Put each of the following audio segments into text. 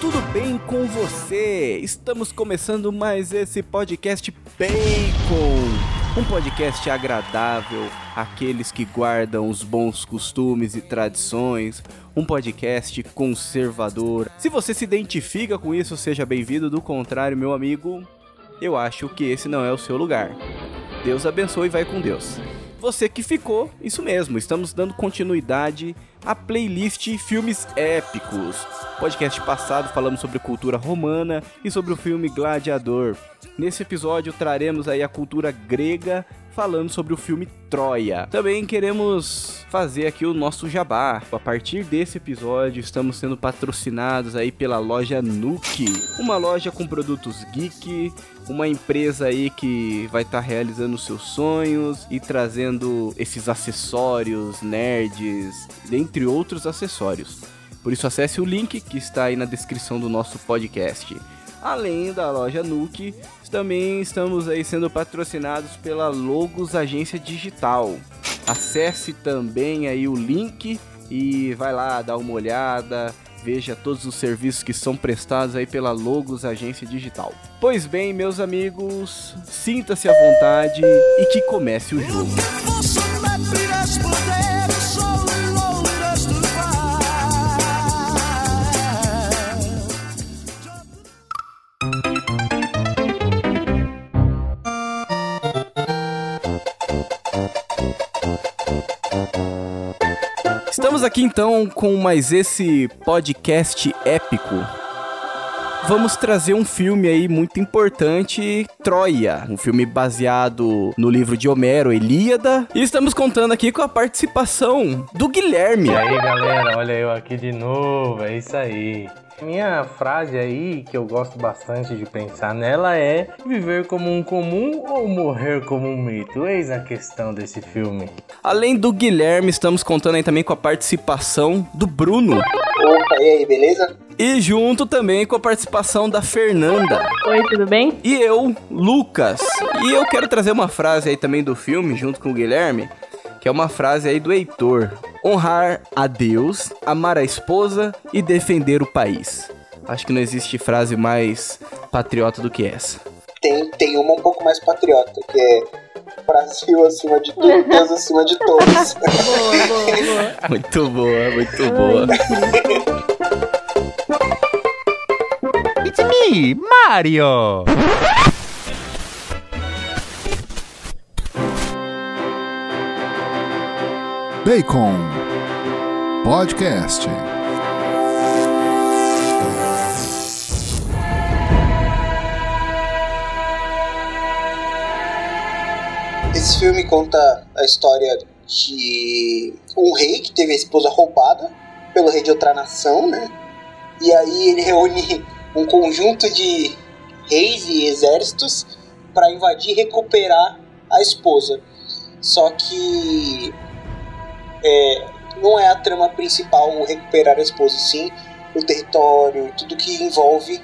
Tudo bem com você? Estamos começando mais esse podcast Bacon. Um podcast agradável àqueles que guardam os bons costumes e tradições. Um podcast conservador. Se você se identifica com isso, seja bem-vindo. Do contrário, meu amigo, eu acho que esse não é o seu lugar. Deus abençoe e vai com Deus. Você que ficou, isso mesmo, estamos dando continuidade à playlist Filmes Épicos. Podcast passado falamos sobre cultura romana e sobre o filme Gladiador. Nesse episódio traremos aí a cultura grega falando sobre o filme Troia. Também queremos fazer aqui o nosso jabá. A partir desse episódio, estamos sendo patrocinados aí pela loja Nuke, uma loja com produtos geek, uma empresa aí que vai estar realizando seus sonhos e trazendo esses acessórios nerds, dentre outros acessórios. Por isso acesse o link que está aí na descrição do nosso podcast. Além da loja Nuke, também estamos aí sendo patrocinados pela Logos Agência Digital. Acesse também aí o link e vai lá dar uma olhada, veja todos os serviços que são prestados aí pela Logos Agência Digital. Pois bem, meus amigos, sinta-se à vontade e que comece o jogo. Aqui então com mais esse podcast épico. Vamos trazer um filme aí muito importante, Troia, um filme baseado no livro de Homero, Ilíada. E estamos contando aqui com a participação do Guilherme. E aí, galera, olha eu aqui de novo, é isso aí. Minha frase aí, que eu gosto bastante de pensar nela, é viver como um comum ou morrer como um mito? Eis a questão desse filme. Além do Guilherme, estamos contando aí também com a participação do Bruno. Opa, e aí, beleza? E junto também com a participação da Fernanda. Oi, tudo bem? E eu, Lucas. E eu quero trazer uma frase aí também do filme, junto com o Guilherme, que é uma frase aí do Heitor. Honrar a Deus, amar a esposa e defender o país. Acho que não existe frase mais patriota do que essa. Tem, tem uma um pouco mais patriota, que é Brasil acima de tudo, Deus acima de todos. Boa, boa, boa. Muito boa, muito boa. It's me, Mario! Bacon Podcast. Esse filme conta a história de um rei que teve a esposa roubada pelo rei de outra nação, né? E aí ele reúne um conjunto de reis e exércitos para invadir e recuperar a esposa. Só que é, não é a trama principal recuperar a esposa, sim o território, tudo que envolve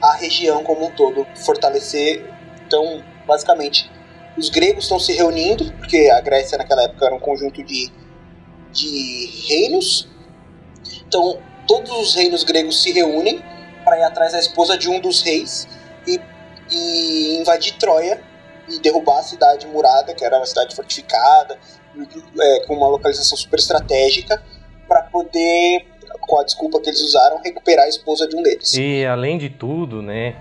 a região como um todo, fortalecer. Então, basicamente, os gregos estão se reunindo, porque a Grécia naquela época era um conjunto de, de reinos. Então, todos os reinos gregos se reúnem para ir atrás da esposa de um dos reis e, e invadir Troia e derrubar a cidade murada, que era uma cidade fortificada, é, com uma localização super estratégica, para poder, com a desculpa que eles usaram, recuperar a esposa de um deles. E além de tudo, né,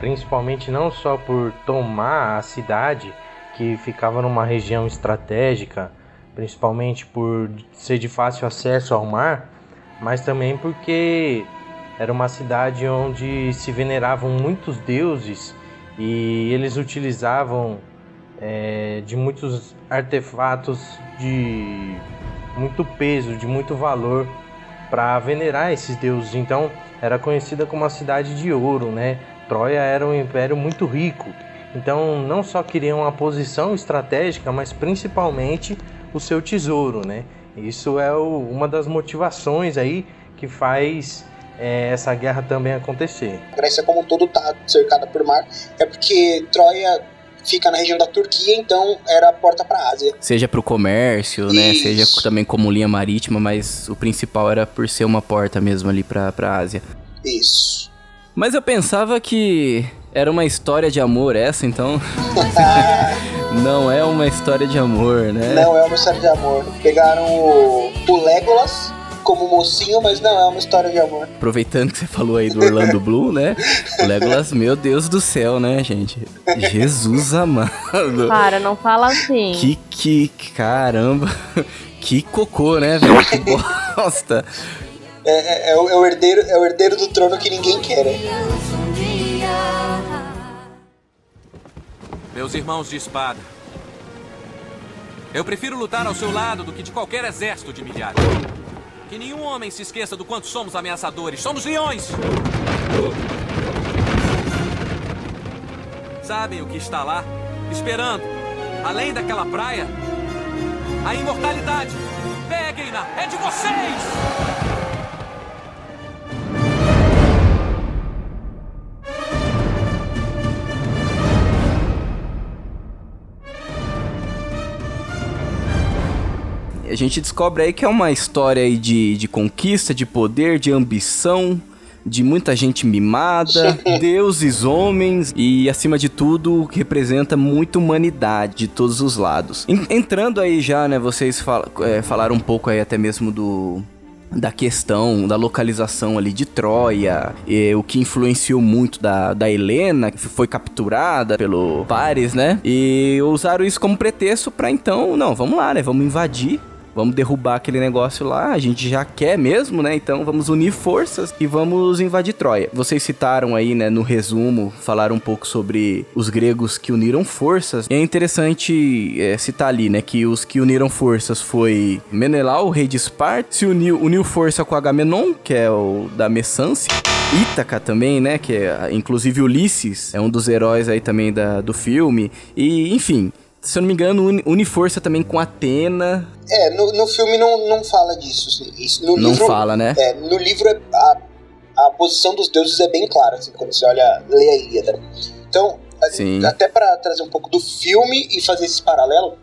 principalmente não só por tomar a cidade, que ficava numa região estratégica, principalmente por ser de fácil acesso ao mar, mas também porque era uma cidade onde se veneravam muitos deuses e eles utilizavam é, de muitos artefatos de muito peso, de muito valor para venerar esses deuses. Então era conhecida como a cidade de ouro, né? Troia era um império muito rico. Então não só queriam a posição estratégica, mas principalmente o seu tesouro, né? Isso é o, uma das motivações aí que faz é, essa guerra também acontecer. A Grécia como um todo está cercada por mar, é porque Troia fica na região da Turquia, então era a porta para a Ásia. Seja para o comércio, né? Isso. Seja também como linha marítima, mas o principal era por ser uma porta mesmo ali para a Ásia. Isso. Mas eu pensava que era uma história de amor essa, então. não é uma história de amor, né? Não é uma história de amor. Pegaram o, o Legolas como mocinho, mas não é uma história de amor. Aproveitando que você falou aí do Orlando Bloom, né? O Legolas, meu Deus do céu, né, gente? Jesus amado. Para, não fala assim. Que, que, caramba. Que cocô, né, velho? Que bosta. É, é, é o, é o herdeiro, é o herdeiro do trono que ninguém quer, né? Meus irmãos de espada. Eu prefiro lutar ao seu lado do que de qualquer exército de milhares. Que nenhum homem se esqueça do quanto somos ameaçadores. Somos leões! Sabem o que está lá? Esperando, além daquela praia? A imortalidade! Peguem-na! É de vocês! A gente descobre aí que é uma história aí de, de conquista, de poder, de ambição, de muita gente mimada, deuses, homens e, acima de tudo, representa muita humanidade de todos os lados. En- entrando aí já, né, vocês fal é, falaram um pouco aí até mesmo do da questão da localização ali de Troia, e o que influenciou muito da, da Helena, que foi capturada pelo Paris, né? E usaram isso como pretexto pra então, não, vamos lá, né? Vamos invadir Vamos derrubar aquele negócio lá, a gente já quer mesmo, né? Então vamos unir forças e vamos invadir Troia. Vocês citaram aí, né, no resumo, falaram um pouco sobre os gregos que uniram forças. E é interessante é, citar ali, né, que os que uniram forças foi Menelau, rei de Esparta, se uniu, uniu força com Agamenon, que é o da Messância. Ítaca também, né? Que é, inclusive Ulisses é um dos heróis aí também da, do filme. E, enfim, se eu não me engano, une, une força também com Atena. É, no, no filme não, não fala disso. assim, Isso, no Não livro, fala, né? É, no livro é- a, a posição dos deuses é bem clara, assim, quando você olha, lê a Ilíada. Então, Sim. até para trazer um pouco do filme e fazer esse paralelo,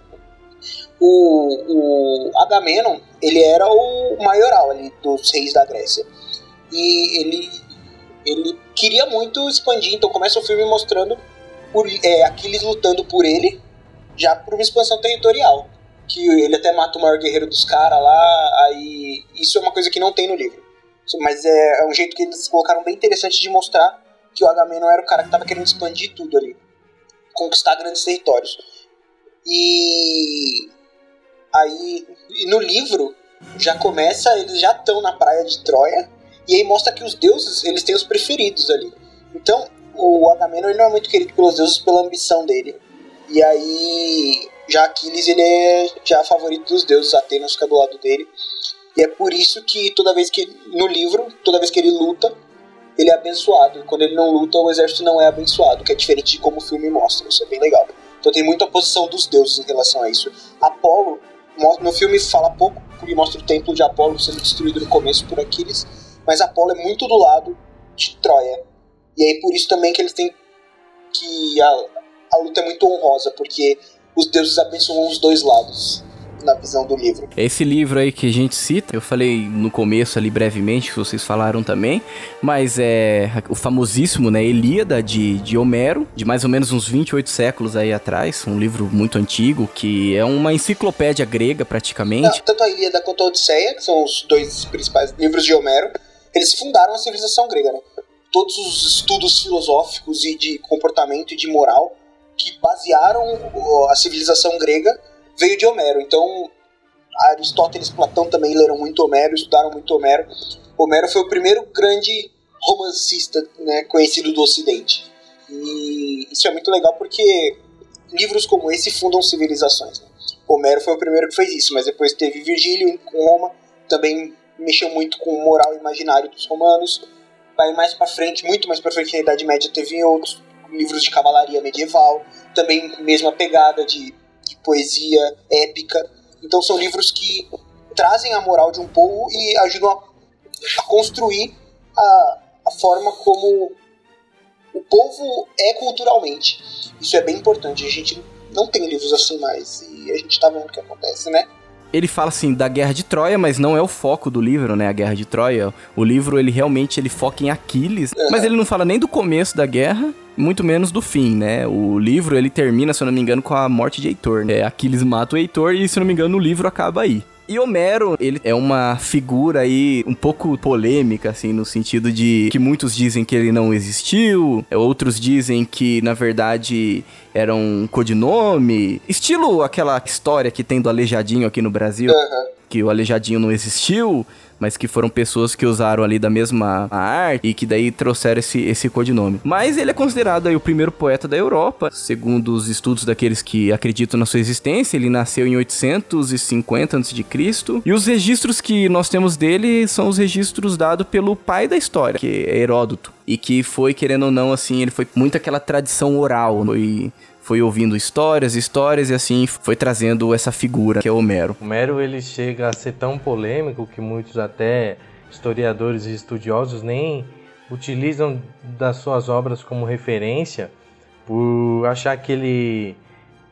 o, o Agamenon, ele era o maioral ali dos reis da Grécia. E ele, ele queria muito expandir, então começa o filme mostrando por, é, Aquiles lutando por ele, já por uma expansão territorial. Que ele até mata o maior guerreiro dos caras lá, aí isso é uma coisa que não tem no livro. Mas é, é um jeito que eles colocaram bem interessante de mostrar que o Agamenon era o cara que tava querendo expandir tudo ali. Conquistar grandes territórios. E aí no livro já começa, eles já estão na praia de Troia, e aí mostra que os deuses, eles têm os preferidos ali. Então, o Agamenon ele não é muito querido pelos deuses pela ambição dele. E aí, já Aquiles ele é já favorito dos deuses, Atenas fica do lado dele. E é por isso que toda vez que no livro, toda vez que ele luta, ele é abençoado. Quando ele não luta, o exército não é abençoado, que é diferente de como o filme mostra. Isso é bem legal. Então tem muita oposição dos deuses em relação a isso. Apolo, no filme fala pouco, porque mostra o templo de Apolo sendo destruído no começo por Aquiles, mas Apolo é muito do lado de Troia. E aí por isso também que eles têm que a, a luta é muito honrosa, porque os deuses abençoam os dois lados na visão do livro. Esse livro aí que a gente cita, eu falei no começo ali brevemente, que vocês falaram também, mas é o famosíssimo, né, Ilíada de, de Homero, de mais ou menos uns 28 séculos aí atrás, um livro muito antigo, que é uma enciclopédia grega Não, praticamente. tanto a Ilíada quanto a Odisseia, que são os dois principais livros de Homero, eles fundaram a civilização grega, né? Todos os estudos filosóficos e de comportamento e de moral que basearam a civilização grega veio de Homero. Então, Aristóteles Platão também leram muito Homero, estudaram muito Homero. Homero foi o primeiro grande romancista né, conhecido do Ocidente. E isso é muito legal porque livros como esse fundam civilizações. Né? Homero foi o primeiro que fez isso, mas depois teve Virgílio com Roma, também mexeu muito com o moral imaginário dos romanos. Vai mais para frente, muito mais para frente na Idade Média, teve outros livros de cavalaria medieval, também mesma pegada de, de poesia épica. Então são livros que trazem a moral de um povo e ajudam a, a construir a, a forma como o povo é culturalmente. Isso é bem importante. A gente não tem livros assim mais. E a gente tá vendo o que acontece, né? Ele fala assim da Guerra de Troia, mas não é o foco do livro, né? A Guerra de Troia. O livro ele realmente ele foca em Aquiles, Uhum. mas ele não fala nem do começo da guerra, muito menos do fim, né? O livro ele termina, se eu não me engano, com a morte de Heitor. Né? Aquiles mata o Heitor e se eu não me engano o livro acaba aí. E Homero, ele é uma figura aí um pouco polêmica, assim, no sentido de que muitos dizem que ele não existiu, outros dizem que, na verdade, era um codinome. Estilo aquela história que tem do Aleijadinho aqui no Brasil, que o Aleijadinho não existiu, mas que foram pessoas que usaram ali da mesma arte e que daí trouxeram esse, esse codinome. Mas ele é considerado aí o primeiro poeta da Europa, segundo os estudos daqueles que acreditam na sua existência. Ele nasceu em 850 a.C. E os registros que nós temos dele são os registros dados pelo pai da história, que é Heródoto. E que foi, querendo ou não, assim, ele foi muito aquela tradição oral. Foi foi ouvindo histórias, histórias e assim foi trazendo essa figura que é Homero. Homero ele chega a ser tão polêmico que muitos até historiadores e estudiosos nem utilizam das suas obras como referência por achar que ele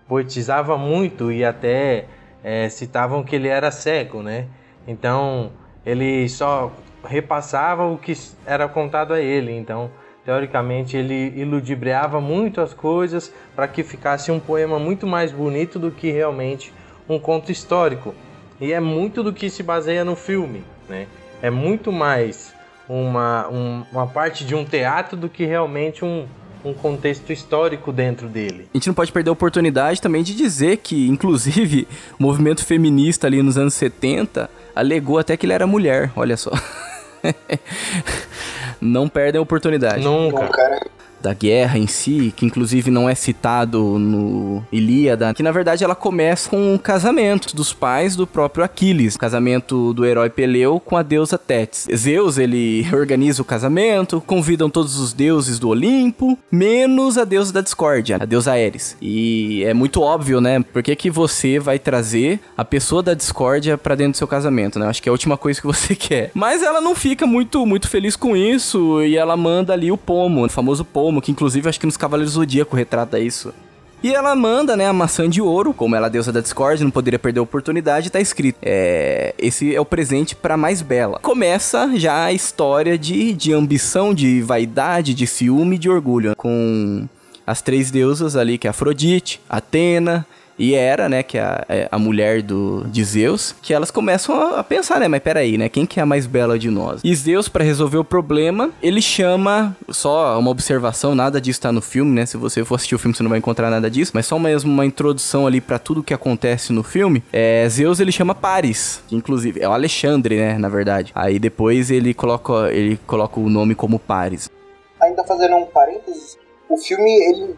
poetizava muito e até é, citavam que ele era cego, né? Então ele só repassava o que era contado a ele. Então teoricamente ele iludibriava muito as coisas para que ficasse um poema muito mais bonito do que realmente um conto histórico. E é muito do que se baseia no filme, né? É muito mais uma, um, uma parte de um teatro do que realmente um, um contexto histórico dentro dele. A gente não pode perder a oportunidade também de dizer que, inclusive, o movimento feminista ali nos anos 70 alegou até que ele era mulher, olha só. não perdem a oportunidade. Nunca. Bom, cara. Da guerra em si, que inclusive não é citado no Ilíada, que na verdade ela começa com o casamento dos pais do próprio Aquiles, o casamento do herói Peleu com a deusa Tétis. Zeus, ele organiza o casamento, convidam todos os deuses do Olimpo, menos a deusa da discórdia, a deusa Ares. E é muito óbvio, né? Por que, que você vai trazer a pessoa da discórdia pra dentro do seu casamento, né? Acho que é a última coisa que você quer. Mas ela não fica muito, muito feliz com isso e ela manda ali o pomo, o famoso pomo, que inclusive acho que nos Cavaleiros do Zodíaco retrata isso. E ela manda, né, a maçã de ouro, como ela é a deusa da discórdia, não poderia perder a oportunidade, tá escrito. É, esse é o presente pra mais bela. Começa já a história de, de ambição, de vaidade, de ciúme de orgulho. Com as três deusas ali, que é Afrodite, Atena e Hera, né, que é a, a mulher do, de Zeus, que elas começam a, a pensar, né, mas peraí, né, quem que é a mais bela de nós? E Zeus, pra resolver o problema, ele chama, só uma observação, nada disso tá no filme, né, se você for assistir o filme você não vai encontrar nada disso, mas só mesmo uma introdução ali pra tudo que acontece no filme, é, Zeus ele chama Paris, que inclusive é o Alexandre, né, na verdade. Aí depois ele coloca, ele coloca o nome como Paris. Ainda fazendo um parênteses, o filme, ele.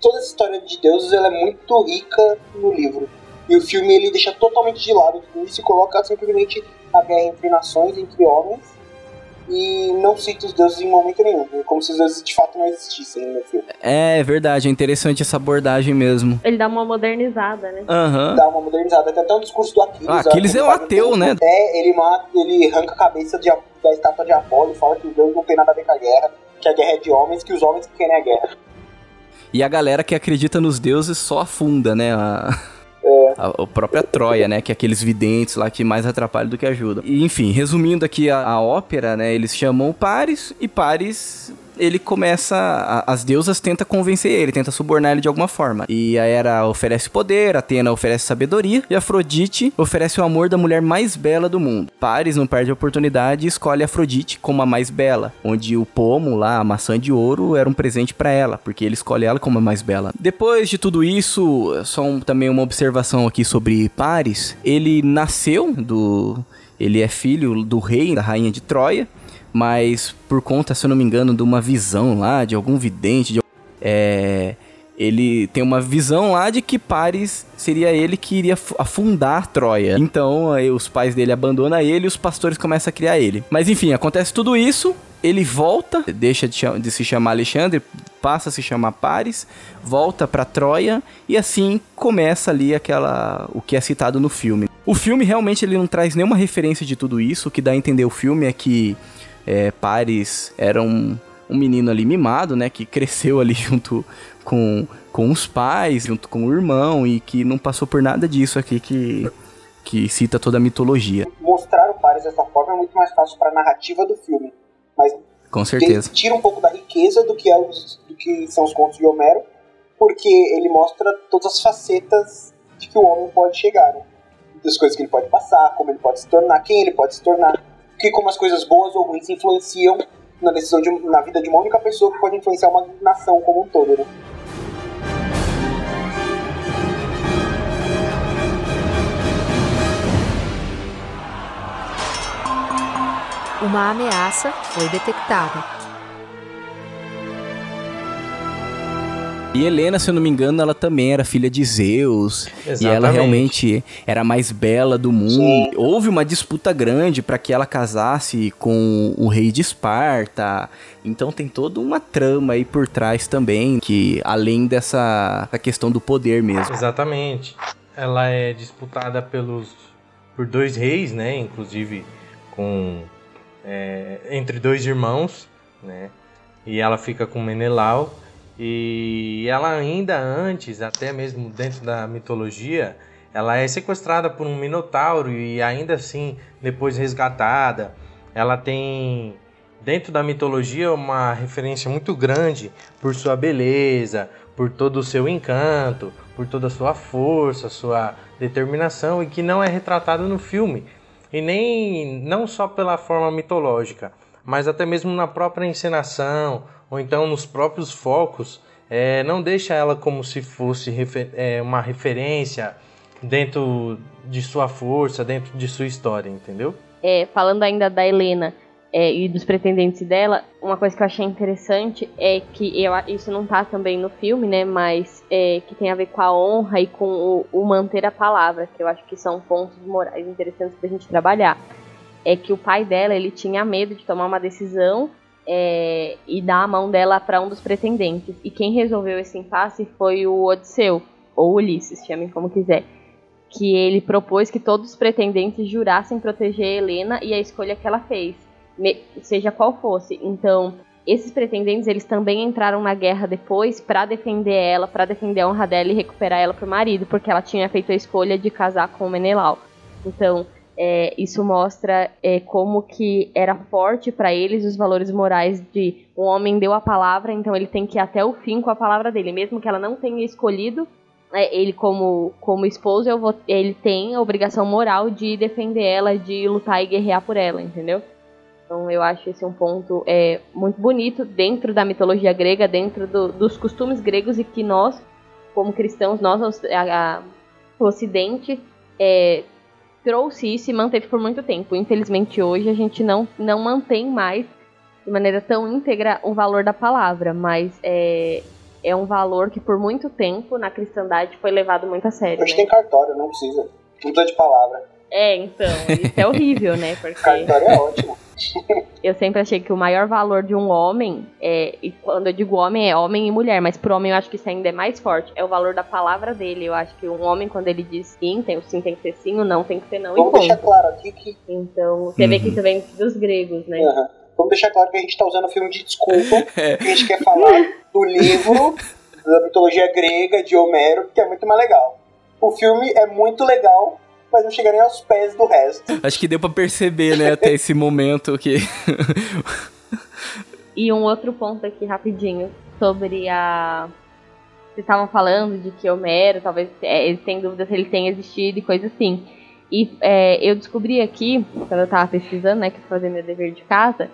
Toda essa história de deuses ela é muito rica no livro. E o filme ele deixa totalmente de lado tudo isso e coloca simplesmente a guerra entre nações, entre homens, e não cita os deuses em momento nenhum. Como se os deuses de fato não existissem no filme. É verdade, é interessante essa abordagem mesmo. Ele dá uma modernizada, né? Aham. Dá uma modernizada. Tem até um discurso do Aquiles. Ah, Aquiles que é um ateu, né? É, ele mata, ele arranca a cabeça de, da estátua de Apolo e fala que os deuses não tem nada a ver com a guerra, que a guerra é de homens, que os homens que querem a guerra. E a galera que acredita nos deuses só afunda, né? A... A, a própria Troia, né? Que é aqueles videntes lá que mais atrapalham do que ajudam. E, enfim, resumindo aqui a, a ópera, né? Eles chamam Paris e Paris ele começa. a- as deusas tentam convencer ele, tenta subornar ele de alguma forma. E a Hera oferece poder, Atena oferece sabedoria, e Afrodite oferece o amor da mulher mais bela do mundo. Paris não perde a oportunidade e escolhe Afrodite como a mais bela, onde o pomo lá, a maçã de ouro, era um presente pra ela, porque ele escolhe ela como a mais bela. Depois de tudo isso, só um- também uma observação aqui sobre Paris. Ele nasceu do. Ele é filho do rei, da rainha de Troia mas por conta, se eu não me engano, de uma visão lá, de algum vidente, de, é, ele tem uma visão lá de que Paris seria ele que iria fu- afundar Troia. Então, aí, os pais dele abandonam ele e os pastores começam a criar ele. Mas enfim, acontece tudo isso, ele volta, deixa de, se chamar Alexandre, passa a se chamar Paris, volta pra Troia e assim começa ali aquela o que é citado no filme. O filme realmente ele não traz nenhuma referência de tudo isso, o que dá a entender o filme é que é, Paris era um, um menino ali mimado, né? Que cresceu ali junto com, com os pais, junto com o irmão, e que não passou por nada disso aqui que, que cita toda a mitologia. Mostrar o Paris dessa forma é muito mais fácil para a narrativa do filme. Mas Com certeza. tira um pouco da riqueza do que, é os, do que são os contos de Homero, porque ele mostra todas as facetas de que o homem pode chegar, né? Das coisas que ele pode passar, como ele pode se tornar, quem ele pode se tornar, que como as coisas boas ou ruins influenciam na decisão de, na vida de uma única pessoa que pode influenciar uma nação como um todo, né? Uma ameaça foi detectada. E Helena, se eu não me engano, ela também era filha de Zeus. E ela Exatamente. realmente era a mais bela do mundo. Sim. Houve uma disputa grande para que ela casasse com o rei de Esparta. Então tem toda uma trama aí por trás também, que além dessa questão do poder mesmo. Exatamente. Ela é disputada pelos por dois reis, né? Inclusive com é, entre dois irmãos, né? E ela fica com Menelau e ela ainda antes, até mesmo dentro da mitologia, ela é sequestrada por um minotauro e ainda assim depois resgatada. Ela tem dentro da mitologia uma referência muito grande por sua beleza, por todo o seu encanto, por toda a sua força, sua determinação e que não é retratado no filme. E nem não só pela forma mitológica, mas até mesmo na própria encenação ou então nos próprios focos, é, não deixa ela como se fosse refer- é, uma referência dentro de sua força, dentro de sua história, entendeu? É, falando ainda da Helena é, e dos pretendentes dela, uma coisa que eu achei interessante é que eu, isso não tá também no filme, né? Mas é, que tem a ver com a honra e com o, o manter a palavra, que eu acho que são pontos morais interessantes pra gente trabalhar. É que o pai dela, ele tinha medo de tomar uma decisão é, e dar a mão dela para um dos pretendentes. E quem resolveu esse impasse foi o Odisseu, ou Ulisses, chamem como quiser. Que ele propôs que todos os pretendentes jurassem proteger Helena e a escolha que ela fez, seja qual fosse. Então, esses pretendentes, eles também entraram na guerra depois para defender ela, para defender a honra dela e recuperar ela pro marido, porque ela tinha feito a escolha de casar com o Menelau. Então, é, isso mostra é, como que era forte para eles os valores morais de um homem deu a palavra, então ele tem que ir até o fim com a palavra dele, mesmo que ela não tenha escolhido é, ele como como esposo, vou, ele tem a obrigação moral de defender ela, de lutar e guerrear por ela, entendeu? Então eu acho esse um ponto é, muito bonito dentro da mitologia grega, dentro do- dos costumes gregos e que nós, como cristãos, nós, a- a- o Ocidente, é, trouxe isso e manteve por muito tempo. Infelizmente hoje a gente não, não mantém mais de maneira tão íntegra o valor da palavra, mas é, é um valor que por muito tempo na cristandade foi levado muito a sério. Hoje né? tem cartório, não precisa. Não precisa de palavra. É, então, isso é horrível, né? Porque Cartório é ótimo. eu sempre achei que o maior valor de um homem, é, e quando eu digo homem, é homem e mulher, mas pro homem eu acho que isso ainda é mais forte, é o valor da palavra dele. Eu acho que um homem, quando ele diz sim, tem, o sim tem que ser sim, o não tem que ser não, Vamos e deixar ponto. claro aqui que. Então, você vê que Uhum. isso vem dos gregos, né? Aham. Vamos deixar claro que a gente tá usando o filme de desculpa, que a gente quer falar do livro da mitologia grega de Homero, que é muito mais legal. O filme é muito legal, mas não chega nem aos pés do resto. Acho que deu pra perceber, né, até esse momento que. E um outro ponto aqui rapidinho sobre a. Vocês estavam falando de que Homero, talvez é, eles têm dúvida se ele tem existido e coisa assim. E é, eu descobri aqui, quando eu tava pesquisando, né, que eu fui fazer meu dever de casa,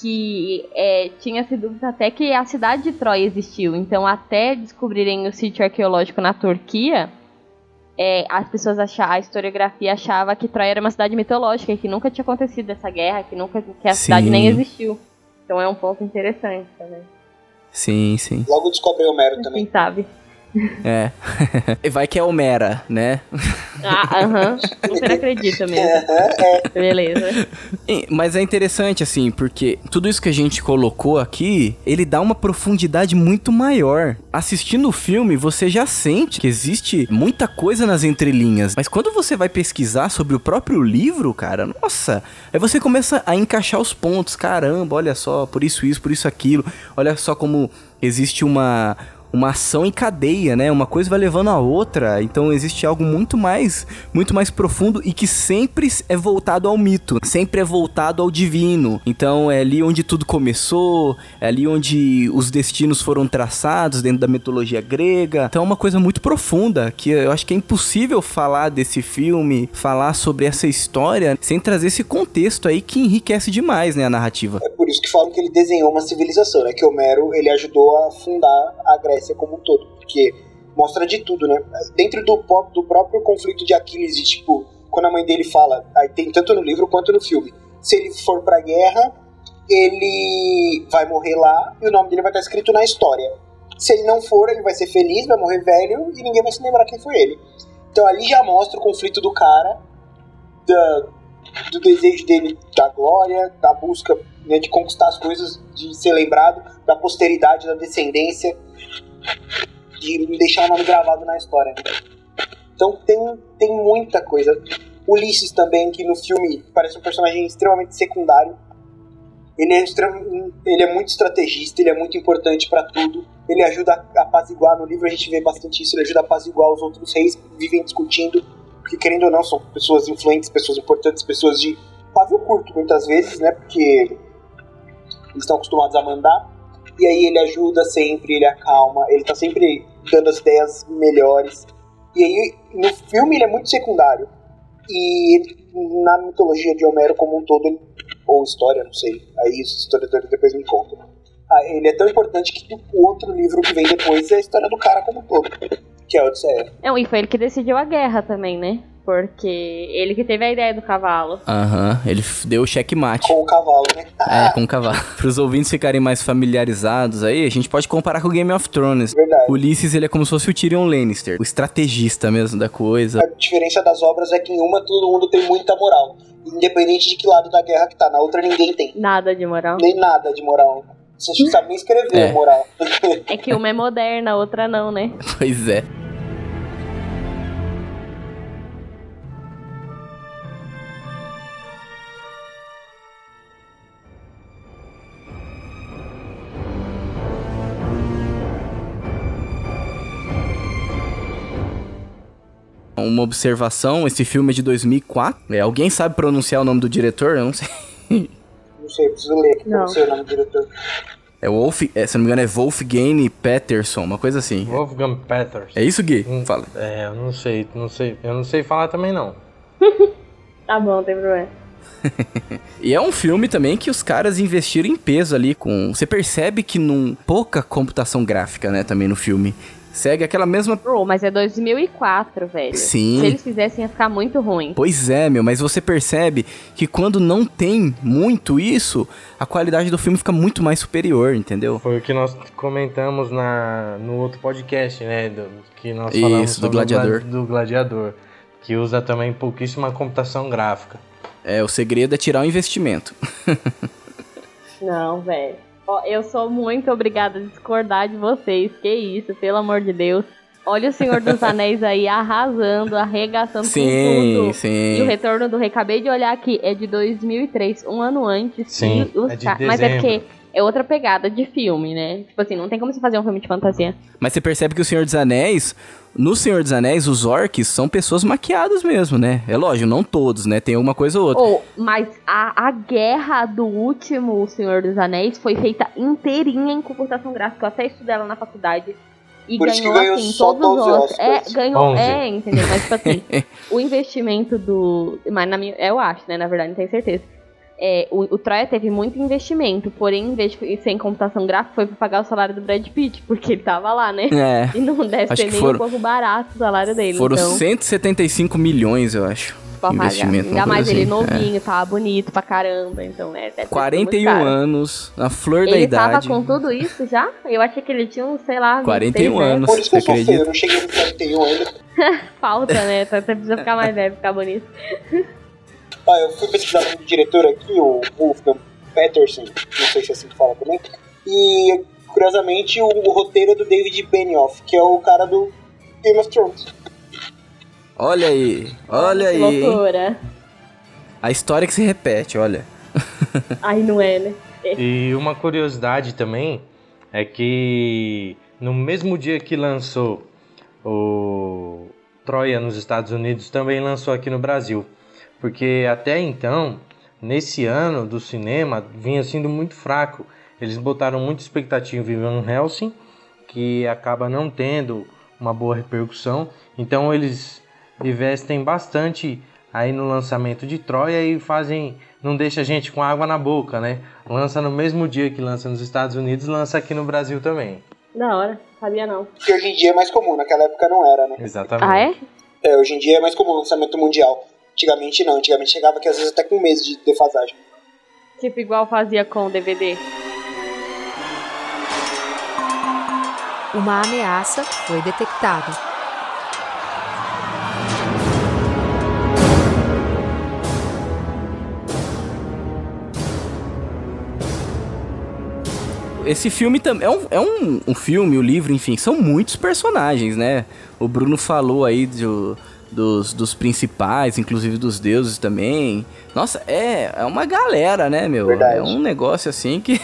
que é, tinha-se dúvida até que a cidade de Troia existiu. Então, até descobrirem o sítio arqueológico na Turquia, é, as pessoas achavam, a historiografia achava que Troia era uma cidade mitológica, que nunca tinha acontecido essa guerra, que nunca que a cidade Sim. nem existiu. Então é um ponto interessante também. Sim, sim. Logo descobre Homero também. Quem sabe? É. E Vai que é Homera, né? Ah, aham. Super acredita mesmo. Beleza. Mas é interessante, assim, porque tudo isso que a gente colocou aqui, ele dá uma profundidade muito maior. Assistindo o filme, você já sente que existe muita coisa nas entrelinhas. Mas quando você vai pesquisar sobre o próprio livro, cara, nossa, aí você começa a encaixar os pontos. Caramba, olha só, por isso isso, por isso aquilo. Olha só como existe uma uma ação em cadeia, né? Uma coisa vai levando a outra. Então existe algo muito mais, muito mais profundo e que sempre é voltado ao mito, sempre é voltado ao divino. Então é ali onde tudo começou, é ali onde os destinos foram traçados dentro da mitologia grega. Então é uma coisa muito profunda que eu acho que é impossível falar desse filme, falar sobre essa história sem trazer esse contexto aí que enriquece demais, né, a narrativa. É por isso que falam que ele desenhou uma civilização, né? Que Homero ele ajudou a fundar a Grécia como um todo, porque mostra de tudo, né? Dentro do, do próprio conflito de Aquiles, e, tipo, quando a mãe dele fala, aí tem tanto no livro quanto no filme, se ele for pra guerra, ele vai morrer lá e o nome dele vai estar escrito na história. Se ele não for, ele vai ser feliz, vai morrer velho e ninguém vai se lembrar quem foi ele. Então ali já mostra o conflito do cara, da, do desejo dele da glória, da busca né, de conquistar as coisas, de ser lembrado, da posteridade, da descendência, de deixar o nome gravado na história. Então tem, tem muita coisa. Ulisses também, que no filme parece um personagem extremamente secundário. Ele é, ele é muito estrategista, ele é muito importante pra tudo. Ele ajuda a apaziguar, no livro a gente vê bastante isso, ele ajuda a apaziguar os outros reis que vivem discutindo, porque querendo ou não, são pessoas influentes, pessoas importantes, pessoas de pavio curto muitas vezes, né? Porque eles estão acostumados a mandar. E aí ele ajuda sempre, ele acalma, ele tá sempre dando as ideias melhores. E aí no filme ele é muito secundário. E na mitologia de Homero como um todo, ele- ou história, não sei, aí os historiadores depois me contam. Ah, ele é tão importante que o outro livro que vem depois é a história do cara como um todo, que é a Odisseia. Não, e foi ele que decidiu a guerra também, né? Porque ele que teve a ideia do cavalo. Aham, ele f- deu o checkmate. Com o cavalo, né? É, com o cavalo. Para os ouvintes ficarem mais familiarizados aí, a gente pode comparar com o Game of Thrones. Verdade. Ulisses, ele é como se fosse o Tyrion Lannister, o estrategista mesmo da coisa. A diferença das obras é que em uma todo mundo tem muita moral. Independente de que lado da guerra que tá. Na outra ninguém tem. Nada de moral. Nem nada de moral. Você não sabe nem escrever É. moral. É que uma é moderna, a outra não, né? Pois é. Uma observação, esse filme é de 2004. É, alguém sabe pronunciar o nome do diretor? Eu não sei. Não sei, preciso ler aqui pra Não. você o nome do diretor. É Wolf, é, se não me engano é Wolfgang Peterson, uma coisa assim. Wolfgang Peters. É isso, Gui? Hum. Fala. É, eu não sei, não sei. Eu não sei falar também não. Tá bom, não tem problema. E é um filme também que os caras investiram em peso ali com. Você percebe que num pouca computação gráfica, né, também no filme. Segue aquela mesma. Bro, mas é 2004, velho. Sim. Se eles fizessem, ia ficar muito ruim. Pois é, meu, mas você percebe que quando não tem muito isso, a qualidade do filme fica muito mais superior, entendeu? Foi o que nós comentamos na, no outro podcast, né? Do, que nós Isso, falamos do sobre o Gladiador. gla- do Gladiador. Que usa também pouquíssima computação gráfica. É, o segredo é tirar o investimento. Não, velho. Ó, eu sou muito obrigada a discordar de vocês. Que isso, pelo amor de Deus. Olha o Senhor dos Anéis aí arrasando, arregaçando com sim, tudo. sim. E o Retorno do Rei, acabei de olhar aqui, é de 2003, um ano antes. Sim, E os é de Mas é porque é outra pegada de filme, né? Tipo assim, não tem como você fazer um filme de fantasia. Mas você percebe que o Senhor dos Anéis, no Senhor dos Anéis, os orcs são pessoas maquiadas mesmo, né? É lógico, não todos, né? Tem uma coisa ou outra. Ou, mas a, a guerra do último Senhor dos Anéis foi feita inteirinha em computação gráfica. Eu até estudei ela na faculdade. E Por ganhou, ganhou assim, só todos os 12 Oscars. É, ganhou, 11. é, entendeu? Mas, tipo assim, o investimento do. Mas na minha, eu acho, né? Na verdade, não tenho certeza. É, o, o Troia teve muito investimento, porém, em vez de ser em computação gráfica, foi pra pagar o salário do Brad Pitt, porque ele tava lá, né? É. E não deve Acho ser nem foram- um pouco barato o salário dele. Foram então... 175 milhões, eu acho. pra pagar. Investimento, Ainda mais ele assim, é. novinho, tava bonito pra caramba. Então, é. sido 41 muito caro. anos, na flor da Ele idade. tava com tudo isso já? Eu achei que ele tinha uns, sei lá, 26, 41 né? anos. Por isso que eu sou feio, eu não cheguei no 41 ainda. Falta, né? Então Você precisa ficar mais velho, ficar bonito. Ah, eu fui pesquisar o diretor aqui, o Wolfgang Peterson, não sei se é assim que fala também. E, curiosamente, o, o roteiro é do David Benioff, que é o cara do Game of Thrones. Olha aí, olha Que aí. loucura. A história que se repete, olha. Ai, não é, né? E uma curiosidade também é que no mesmo dia que lançou o Troia nos Estados Unidos, também lançou aqui no Brasil. Porque até então, nesse ano do cinema, vinha sendo muito fraco. Eles botaram muita expectativa em Van Helsing, que acaba não tendo uma boa repercussão. Então eles investem bastante aí no lançamento de Troia e fazem não deixa a gente com água na boca, né? Lança no mesmo dia que lança nos Estados Unidos, lança aqui no Brasil também. Da hora, sabia não. Que hoje em dia é mais comum, naquela época não era, né? Exatamente. Ah, é? É, hoje em dia é mais comum o lançamento mundial. Antigamente não, antigamente chegava que às vezes até com um mês de defasagem. Tipo igual fazia com o DVD. Uma ameaça foi detectada. Esse filme também é, um, é um, um filme, o livro, enfim, são muitos personagens, né? O Bruno falou aí do- dos, dos principais, inclusive dos deuses também. Nossa, é, é uma galera, né, meu? Verdade. É um negócio assim que.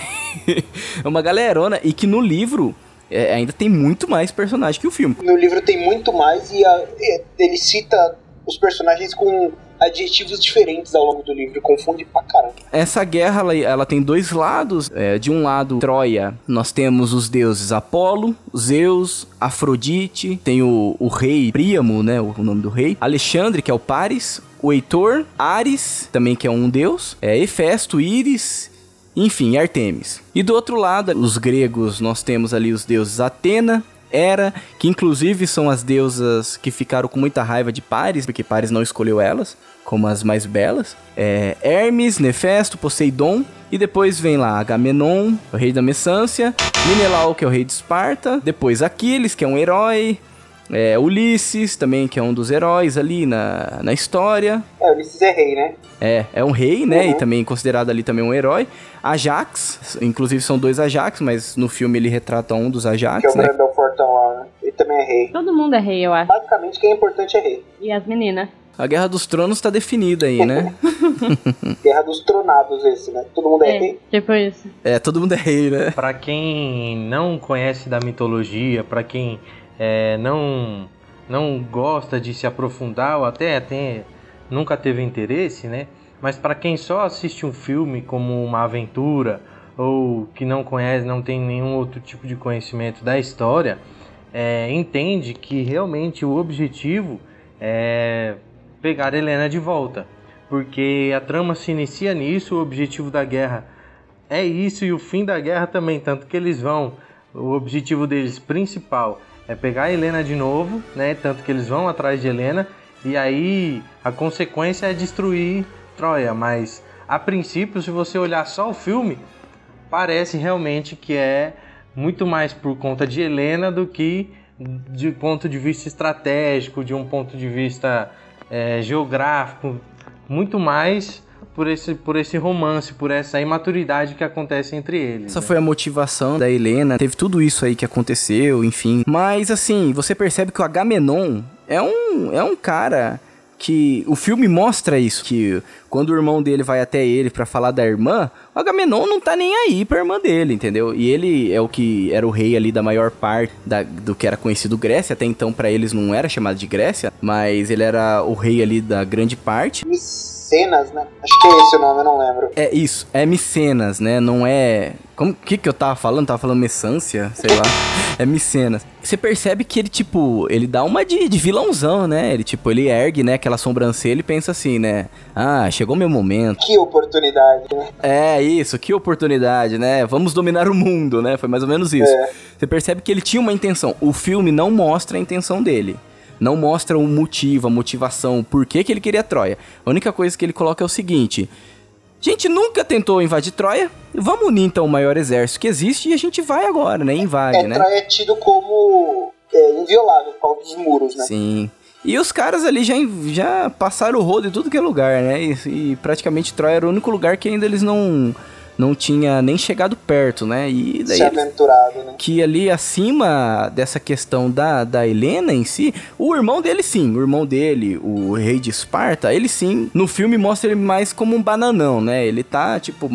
é uma galerona. E que no livro é, ainda tem muito mais personagem que o filme. No livro tem muito mais e a- e ele cita os personagens com adjetivos diferentes ao longo do livro, confunde pra caramba. Essa guerra ela, ela tem dois lados. É, de um lado, Troia, nós temos os deuses Apolo, Zeus, Afrodite, tem o, o rei Príamo, né? O, o nome do rei, Alexandre, que é o Paris, o Heitor, Ares, também que é um deus, é Hefesto, Íris. Enfim, Artemis. E do outro lado, os gregos, nós temos ali os deuses Atena, Hera, que inclusive são as deusas que ficaram com muita raiva de Paris, porque Paris não escolheu elas como as mais belas. É, Hermes, Nefesto, Poseidon. E depois vem lá Agamenon, o rei da Messância. Minelau, que é o rei de Esparta. Depois Aquiles, que é um herói. É, Ulisses, também, que é um dos heróis ali na, na história. É, Ulisses é rei, né? É, é um rei, né? Uhum. E também considerado ali também um herói. Ajax, inclusive são dois Ajax, mas no filme ele retrata um dos Que é Ajax, o né? Brandão Fortão lá, né? Ele também é rei. Todo mundo é rei, eu acho. Basicamente, quem é importante é rei. E as meninas. A Guerra dos Tronos tá definida aí, né? Guerra dos Tronados esse, né? Todo mundo é, É, rei. tipo isso. É, todo mundo é rei, né? Para quem não conhece da mitologia, para quem é, não não gosta de se aprofundar ou até, até nunca teve interesse, né? Mas para quem só assiste um filme como uma aventura ou que não conhece, não tem nenhum outro tipo de conhecimento da história, é, entende que realmente o objetivo é pegar Helena de volta, porque a trama se inicia nisso, o objetivo da guerra é isso e o fim da guerra também, tanto que eles vão, o objetivo deles principal é pegar a Helena de novo, né? Tanto que eles vão atrás de Helena. E aí a consequência é destruir Troia, mas a princípio, se você olhar só o filme, parece realmente que é muito mais por conta de Helena do que de ponto de vista estratégico, de um ponto de vista é, geográfico, muito mais por esse, por esse romance, por essa imaturidade que acontece entre eles. Essa né? foi a motivação da Helena. Teve tudo isso aí que aconteceu, enfim. Mas assim, você percebe que o Agamenon é um, é um cara que o filme mostra isso, que quando o irmão dele vai até ele pra falar da irmã, o Agamenon não tá nem aí pra irmã dele, entendeu? E ele é o que era o rei ali da maior parte da- do que era conhecido Grécia, até então pra eles não era chamado de Grécia, mas ele era o rei ali da grande parte. Micenas, né? Acho que é esse o nome, eu não lembro. É isso, é Micenas, né? Não é. Como que que eu tava falando? Tava falando Messância, sei lá. É Micenas. Você percebe que ele, tipo, ele dá uma de, de vilãozão, né? Ele, tipo, ele ergue, né, aquela sobrancelha e pensa assim, né? Ah, chegou meu momento. Que oportunidade, né? É, isso, que oportunidade, né? Vamos dominar o mundo, né? Foi mais ou menos isso. É. Você percebe que ele tinha uma intenção. O filme não mostra a intenção dele. Não mostra o motivo, a motivação, por que, que ele queria Troia. A única coisa que ele coloca é o seguinte: a gente nunca tentou invadir Troia. Vamos unir então o maior exército que existe e a gente vai agora, né? Invade, É, né? Troia é tido como é, inviolável por causa dos muros, né? Sim. E os caras ali já, já passaram o rodo em tudo que é lugar, né? E, e praticamente Troia era o único lugar que ainda eles não, não tinha nem chegado perto, né? E daí Se aventurado, né? que ali acima dessa questão da, da Helena em si, o irmão dele sim, o irmão dele, o rei de Esparta, ele sim, no filme mostra ele mais como um bananão, né? Ele tá, tipo,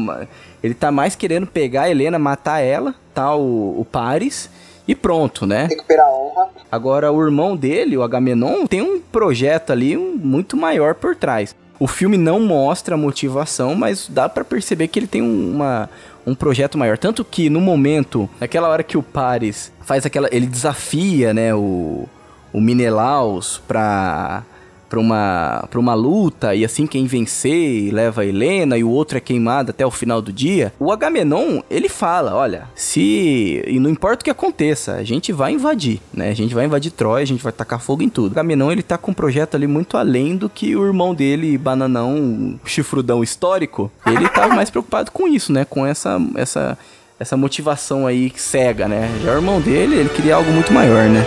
ele tá mais querendo pegar a Helena, matar ela, tá o, o Paris, e pronto, né? Recuperar a honra. Agora, o irmão dele, o Agamenon, tem um projeto ali muito maior por trás. O filme não mostra a motivação, mas dá pra perceber que ele tem um- uma, um projeto maior. Tanto que no momento, naquela hora que o Paris faz aquela. Ele desafia, né, o, o Menelaus pra. Pra uma, pra uma luta, e assim quem vencer leva a Helena e o outro é queimado até o final do dia. O Agamenon, ele fala: olha, se. E não importa o que aconteça, a gente vai invadir, né? A gente vai invadir Troia, a gente vai tacar fogo em tudo. O Agamenon, ele tá com um projeto ali muito além do que o irmão dele, Bananão, chifrudão histórico. Ele tá mais preocupado com isso, né? Com essa. essa essa motivação aí cega, né? Já o irmão dele, ele queria algo muito maior, né?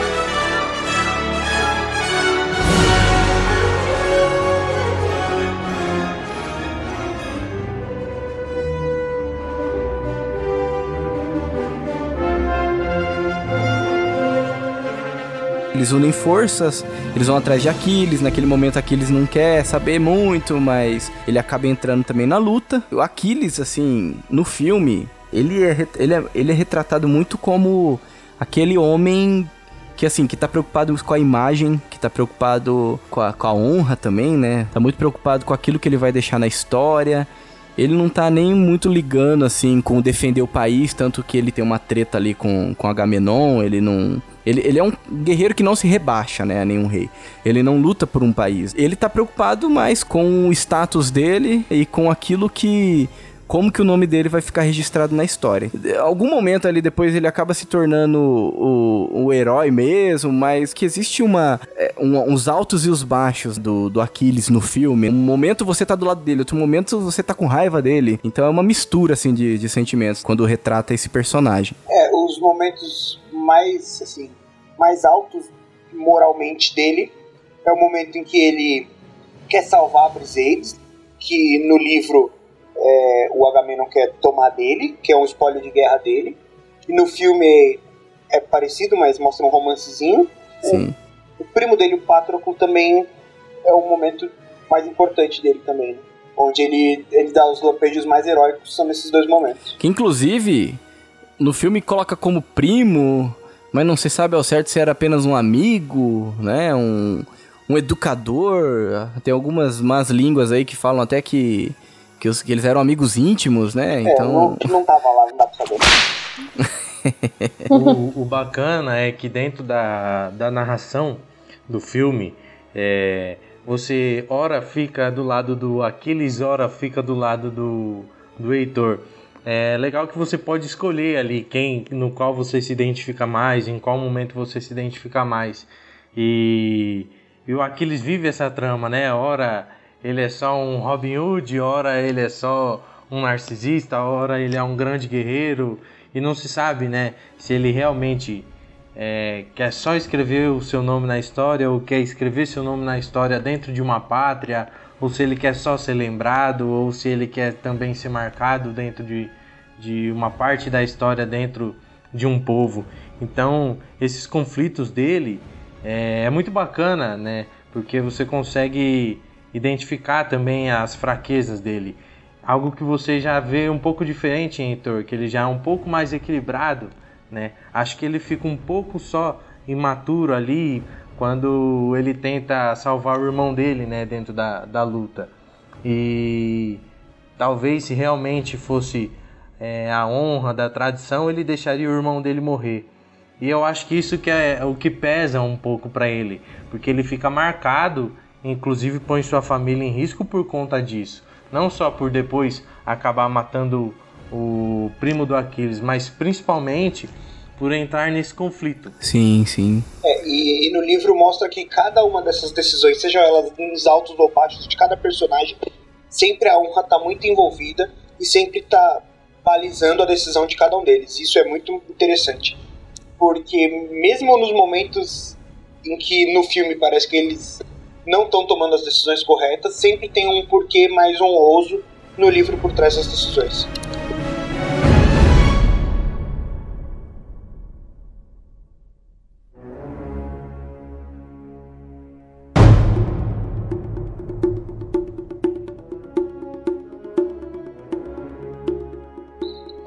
Eles unem forças, eles vão atrás de Aquiles. Naquele momento, Aquiles não quer saber muito, mas ele acaba entrando também na luta. O Aquiles, assim, no filme, ele é, ele é, ele é retratado muito como aquele homem que, assim, que tá preocupado com a imagem, que tá preocupado com a, com a honra também, né? Tá muito preocupado com aquilo que ele vai deixar na história. Ele não tá nem muito ligando, assim, com defender o país, tanto que ele tem uma treta ali com, com Agamenon, ele não... Ele, ele é um guerreiro que não se rebaixa, né, a nenhum rei. Ele não luta por um país. Ele tá preocupado mais com o status dele e com aquilo que... Como que o nome dele vai ficar registrado na história. De- Algum momento ali depois ele acaba se tornando o, o herói mesmo, mas que existe uma, é, um- uns altos e os baixos do, do Aquiles no filme. Um momento você tá do lado dele, outro momento você tá com raiva dele. Então é uma mistura, assim, de, de sentimentos quando retrata esse personagem. É, os momentos mais, assim, mais altos moralmente dele é o momento em que ele quer salvar a Briseis, que no livro é, o Agamenon quer tomar dele, que é um spoiler de guerra dele. E no filme é parecido, mas mostra um romancezinho. Sim. O primo dele, o Patroclo, também é o momento mais importante dele também, né? Onde ele, ele dá os lampejos mais heróicos, são nesses dois momentos. Que inclusive no filme coloca como primo, mas não se sabe ao certo se era apenas um amigo, né? Um, um educador. Tem algumas más línguas aí que falam até que, que, os- que eles eram amigos íntimos, né? É, Então. não, não tava lá, não dá pra saber. o, o bacana é que dentro da, da narração do filme, é, você ora fica do lado do Aquiles, ora fica do lado do, do Heitor. É legal que você pode escolher ali quem, no qual você se identifica mais, em qual momento você se identifica mais. E, e o Aquiles vive essa trama, né? Ora ele é só um Robin Hood, ora ele é só um narcisista, ora ele é um grande guerreiro e não se sabe, né, se ele realmente é, quer só escrever o seu nome na história ou quer escrever seu nome na história dentro de uma pátria, ou se ele quer só ser lembrado, ou se ele quer também ser marcado dentro de, de uma parte da história dentro de um povo. Então, esses conflitos dele é, é muito bacana, né, porque você consegue identificar também as fraquezas dele. Algo que você já vê um pouco diferente em Heitor, que ele já é um pouco mais equilibrado, né? Acho que ele fica um pouco só imaturo ali quando ele tenta salvar o irmão dele, né, dentro da, da luta. E talvez se realmente fosse é, a honra da tradição, ele deixaria o irmão dele morrer. E eu acho que isso que é o que pesa um pouco para ele, porque ele fica marcado, inclusive põe sua família em risco por conta disso. Não só por depois acabar matando o primo do Aquiles, mas principalmente por entrar nesse conflito. Sim, sim. É, e, e no livro mostra que cada uma dessas decisões, sejam elas nos altos ou baixos de cada personagem, sempre a honra tá muito envolvida e sempre tá balizando a decisão de cada um deles. Isso é muito interessante. Porque mesmo nos momentos em que no filme parece que eles não estão tomando as decisões corretas, sempre tem um porquê mais honroso no livro por trás das decisões.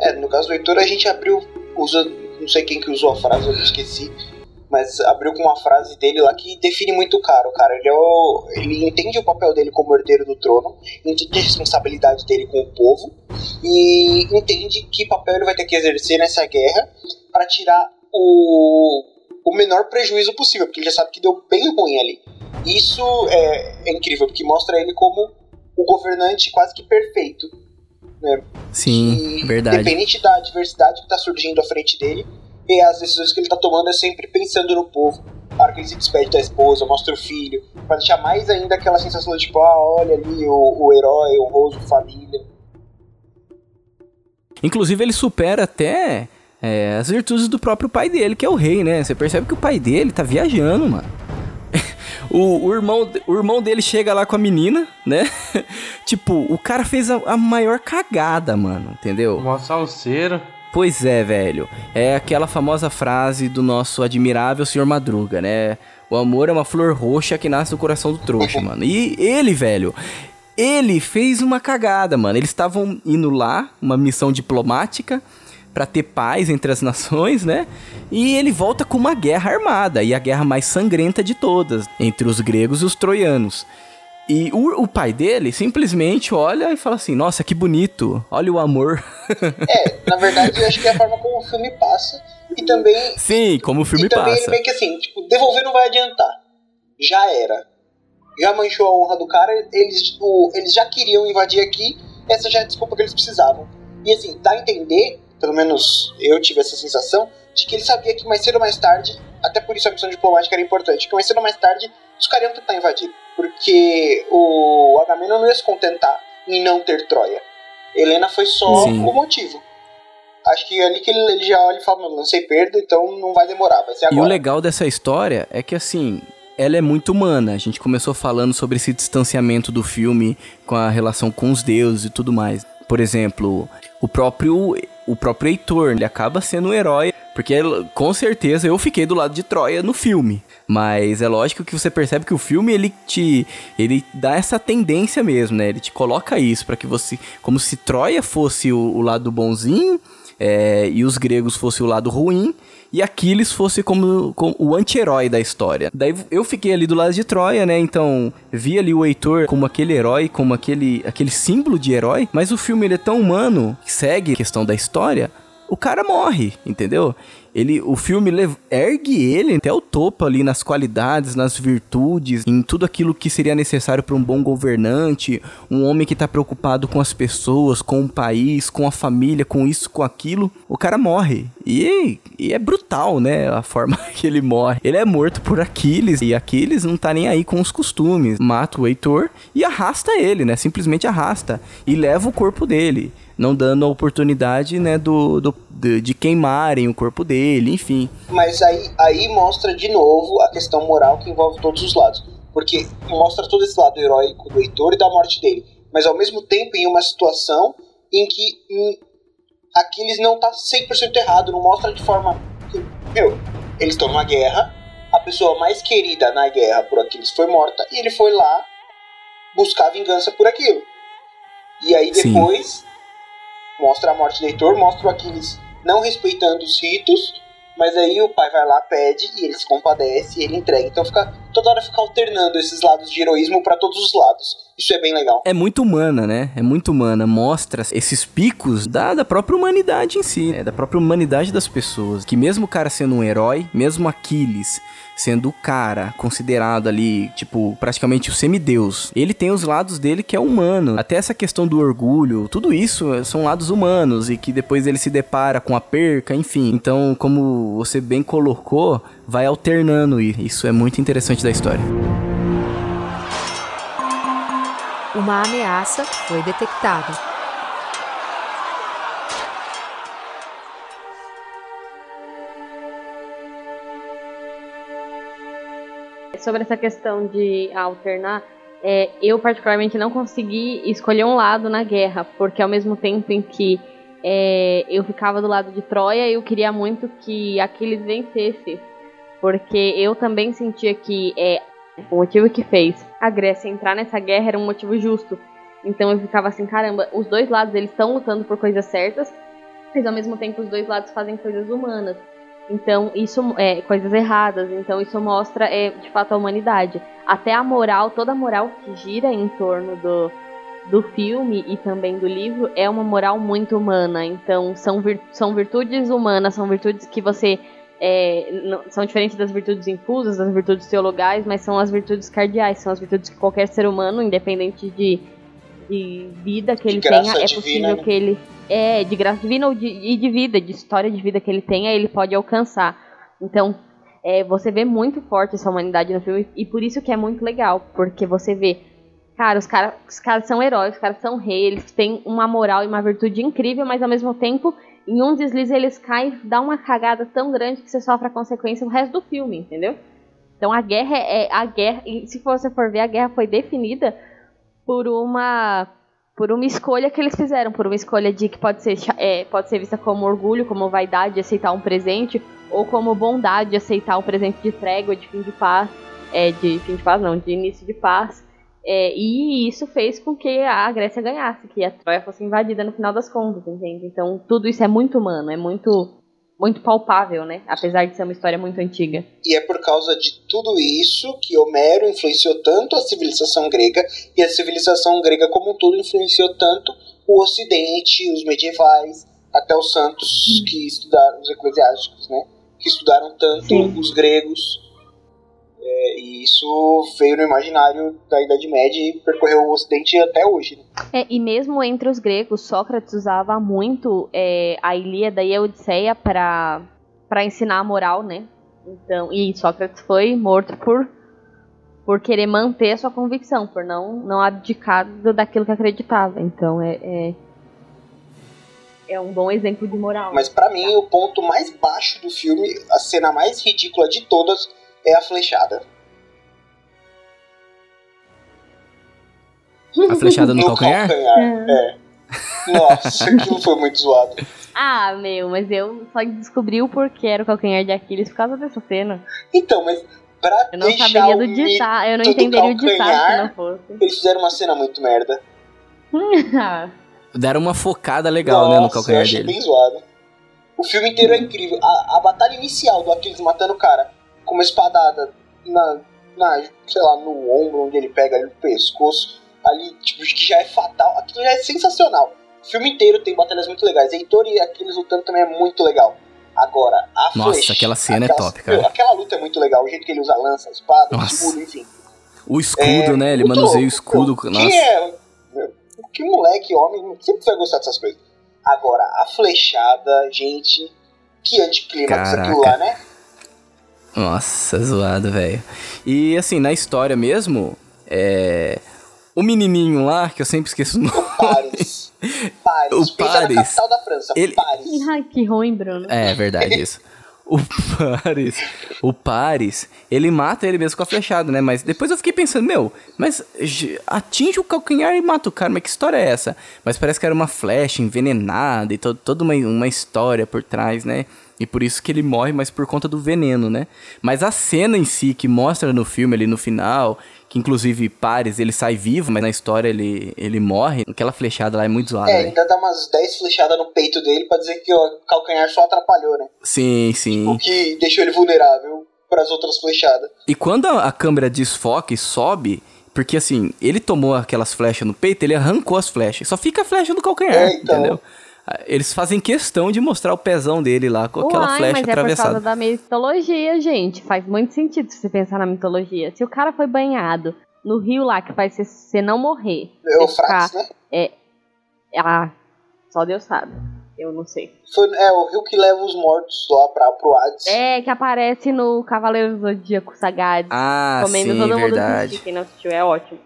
É, no caso do Heitor, a gente abriu, usa, não sei quem que usou a frase, eu esqueci, mas abriu com uma frase dele lá que define muito o cara. O cara, ele, é o, ele entende o papel dele como herdeiro do trono, entende a responsabilidade dele com o povo e entende que papel ele vai ter que exercer nessa guerra para tirar o, o menor prejuízo possível, porque ele já sabe que deu bem ruim ali. Isso é, é incrível, porque mostra ele como o governante quase que perfeito. Né? Sim, E, verdade. Independente da adversidade que está surgindo à frente dele, e as decisões que ele está tomando é sempre pensando no povo. A hora que ele se despede da esposa, mostra o filho, para deixar mais ainda aquela sensação de tipo, ah, olha ali o, o herói, o honroso, família. Inclusive, ele supera até é, as virtudes do próprio pai dele, que é o rei, né? Você percebe que o pai dele tá viajando, mano. O, o irmão, o irmão dele chega lá com a menina, né? tipo, o cara fez a, a maior cagada, mano, entendeu? Mó salseiro. Pois é, velho. É aquela famosa frase do nosso admirável senhor Madruga, né? O amor é uma flor roxa que nasce no coração do trouxa, mano. E ele, velho, ele fez uma cagada, mano. Eles estavam indo lá, uma missão diplomática pra ter paz entre as nações, né? E ele volta com uma guerra armada, e a guerra mais sangrenta de todas, entre os gregos e os troianos. E o, o pai dele simplesmente olha e fala assim: Nossa, que bonito, olha o amor. É, na verdade, eu acho que é a forma como o filme passa. E também. Sim, como o filme e também passa. meio que assim, tipo, devolver não vai adiantar. Já era. Já manchou a honra do cara, eles, o, eles já queriam invadir aqui, essa já é a desculpa que eles precisavam. E assim, dá a entender, pelo menos eu tive essa sensação, de que ele sabia que mais cedo ou mais tarde, até por isso a missão diplomática era importante, que mais cedo ou mais tarde os caras iam tentar invadir. Porque o Agamenon não ia se contentar em não ter Troia. Helena foi só Sim. o motivo. Acho que é ali que ele, ele já olha e fala, "Mano, lancei perda, então não vai demorar, vai ser E agora. o legal dessa história é que, assim, ela é muito humana. A gente começou falando sobre esse distanciamento do filme com a relação com os deuses e tudo mais. Por exemplo, o próprio, o próprio Heitor, ele acaba sendo um herói. Porque, com certeza, eu fiquei do lado de Troia no filme. Mas é lógico que você percebe que o filme, ele te... Ele dá essa tendência mesmo, né? Ele te coloca isso para que você... Como se Troia fosse o, o lado bonzinho... é, e os gregos fossem o lado ruim e Aquiles fosse como, como o anti-herói da história. Daí eu fiquei ali do lado de Troia, né? Então vi ali o Heitor como aquele herói, como aquele, aquele símbolo de herói, mas o filme ele é tão humano, que segue a questão da história, o cara morre, entendeu? Ele, o filme ergue ele até o topo ali nas qualidades, nas virtudes, em tudo aquilo que seria necessário para um bom governante, um homem que tá preocupado com as pessoas, com o país, com a família, com isso, com aquilo. O cara morre. E, e é brutal, né? A forma que ele morre. Ele é morto por Aquiles e Aquiles não tá nem aí com os costumes. Mata o Heitor e arrasta ele, né? Simplesmente arrasta e leva o corpo dele não dando a oportunidade, né, do, do de, de queimarem o corpo dele, enfim. Mas aí, aí mostra de novo a questão moral que envolve todos os lados. Porque mostra todo esse lado heróico do Heitor e da morte dele. Mas ao mesmo tempo em uma situação em que hum, Aquiles não tá 100% errado. Não mostra de forma. Meu, eles estão numa guerra. A pessoa mais querida na guerra por Aquiles foi morta. E ele foi lá buscar vingança por aquilo. E aí Sim. depois mostra a morte do Heitor, mostra o Aquiles não respeitando os ritos, mas aí o pai vai lá, pede, e ele se compadece, e ele entrega. Então fica toda hora fica alternando esses lados de heroísmo para todos os lados. Isso é bem legal. É muito humana, né? É muito humana. Mostra esses picos da, da própria humanidade em si, né? Da própria humanidade das pessoas. Que mesmo o cara sendo um herói, mesmo Aquiles sendo o cara considerado ali, tipo, praticamente o semideus, ele tem os lados dele que é humano. Até essa questão do orgulho, tudo isso são lados humanos e que depois ele se depara com a perca, enfim. Então, como você bem colocou, vai alternando e isso é muito interessante da história. Uma ameaça foi detectada. Sobre essa questão de alternar, é, eu particularmente não consegui escolher um lado na guerra, porque ao mesmo tempo em que é, eu ficava do lado de Troia, eu queria muito que Aquiles vencesse, porque eu também sentia que é, o motivo que fez a Grécia entrar nessa guerra era um motivo justo. Então eu ficava assim, caramba, os dois lados eles estão lutando por coisas certas, mas ao mesmo tempo os dois lados fazem coisas humanas. Então isso é coisas erradas. Então isso mostra é, de fato a humanidade. Até a moral, toda a moral que gira em torno do do filme e também do livro é uma moral muito humana. Então são, vir, são virtudes humanas, são virtudes que você é, não, são diferentes das virtudes infusas, das virtudes teologais, mas são as virtudes cardeais, são as virtudes que qualquer ser humano, independente de, de vida que De ele graça tenha, é divina, possível né? que ele. É, de graça divina ou de, e de vida, de história de vida que ele tenha, ele pode alcançar. Então, é, você vê muito forte essa humanidade no filme, e por isso que é muito legal, porque você vê, cara, os caras os caras são heróis, os caras são reis, eles têm uma moral e uma virtude incrível, mas ao mesmo tempo, em um deslize eles caem, dá uma cagada tão grande que você sofre a consequência o resto do filme, entendeu? Então a guerra é a guerra, e se você for ver, a guerra foi definida por uma por uma escolha que eles fizeram, por uma escolha de que pode ser é, pode ser vista como orgulho, como vaidade de aceitar um presente, ou como bondade de aceitar um presente de trégua, de fim de paz, é, de fim de paz não, de início de paz. É, e isso fez com que a Grécia ganhasse, que a Troia fosse invadida no final das contas, entende? Então tudo isso é muito humano, é muito muito palpável, né? Apesar de ser uma história muito antiga. E é por causa de tudo isso que Homero influenciou tanto a civilização grega e a civilização grega como um todo influenciou tanto o Ocidente, os medievais, até os santos que estudaram, os eclesiásticos, né? Que estudaram tanto Sim. os gregos. É, e isso veio no imaginário da Idade Média e percorreu o Ocidente até hoje. né? É, e mesmo entre os gregos, Sócrates usava muito é, a Ilíada e a Odisseia para para ensinar a moral, né? Então, e Sócrates foi morto por por querer manter a sua convicção, por não não abdicar daquilo que acreditava. Então é é, é um bom exemplo de moral. Mas pra mim, o ponto mais baixo do filme, a cena mais ridícula de todas, é a flechada. A flechada no, calcanhar? É. Nossa, aquilo foi muito zoado. Ah, meu, mas eu só descobri o porquê era o calcanhar de Aquiles por causa dessa cena. Então, mas pra Eu não saberia do ditado, eu não entenderia o ditado se calcanhar, não fosse. Eles fizeram uma cena muito merda. Deram uma focada legal, né, no Nossa, calcanhar eu achei dele. bem zoado. O filme inteiro é incrível. A, a batalha inicial do Aquiles matando o cara com uma espadada na, na, sei lá, no ombro, onde ele pega ali no pescoço, ali, tipo, que já é fatal. Aquilo já é sensacional. O filme inteiro tem batalhas muito legais. Heitor e Aquiles lutando também é muito legal. Agora, a Nossa, flecha- aquela cena é aquela- top, cara. Aquela luta é muito legal. O jeito que ele usa a lança, a espada, o Nossa. escudo, enfim. O escudo, né? Ele É, manuseia o escudo. Nossa. é. Que moleque, homem, sempre vai gostar dessas coisas. Agora, a flechada, gente. Que anticlímax Caraca. aquilo lá, né? Nossa, zoado, velho. E assim, na história mesmo, é. O menininho lá, que eu sempre esqueço o nome. Paris. Paris. O Pensa Paris. na capital da França. Ele- Paris. Ai, que ruim, Bruno. É, verdade isso. O Paris, o Paris, ele mata ele mesmo com a flechada, né? Mas depois eu fiquei pensando, meu, mas atinge o calcanhar e mata o cara, mas que história é essa? Mas parece que era uma flecha envenenada e to toda uma, uma história por trás, né? E por isso que ele morre, mas por conta do veneno, né? Mas a cena em si que mostra no filme ali no final, que inclusive Paris ele sai vivo, mas na história ele, ele morre, aquela flechada lá é muito zoada, É, velho. ainda dá umas 10 flechadas no peito dele pra dizer que o calcanhar só atrapalhou, né? Sim, sim. O que deixou ele vulnerável. pras outras flechadas. E quando a, a câmera desfoca e sobe, porque assim, ele tomou aquelas flechas no peito, ele arrancou as flechas. Só fica a flecha no calcanhar, É, então. entendeu? Eles fazem questão de mostrar o pezão dele lá com aquela Uai, flecha mas é por atravessada. causa da mitologia, gente. Faz muito sentido se você pensar na mitologia. Se o cara foi banhado no rio lá que faz você- você não morrer. É o você ficar- Frax, né? Ah, só Deus sabe. Eu não sei. Foi, é o rio que leva os mortos lá pra, pro Hades. É, que aparece no Cavaleiro do Zodíaco Sagaz. Ah, comendo sim, todo mundo verdade. Quem não assistiu é ótimo.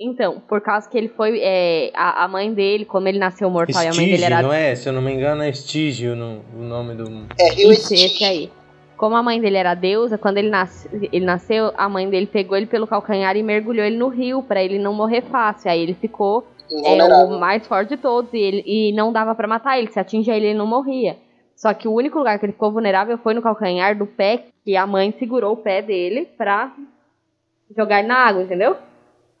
Então, por causa que ele foi. é, a, a mãe dele, como ele nasceu mortal e a mãe dele era não é? Se eu não me engano, é Estígio no, o nome do. É rio Isso, esse aí. Como a mãe dele era deusa, quando ele, nasce, ele nasceu, a mãe dele pegou ele pelo calcanhar e mergulhou ele no rio pra ele não morrer fácil. Aí ele ficou é, o mais forte de todos e, ele, e não dava pra matar ele. Se atingia ele, ele não morria. Só que o único lugar que ele ficou vulnerável foi no calcanhar do pé, que a mãe segurou o pé dele pra jogar ele na água, entendeu?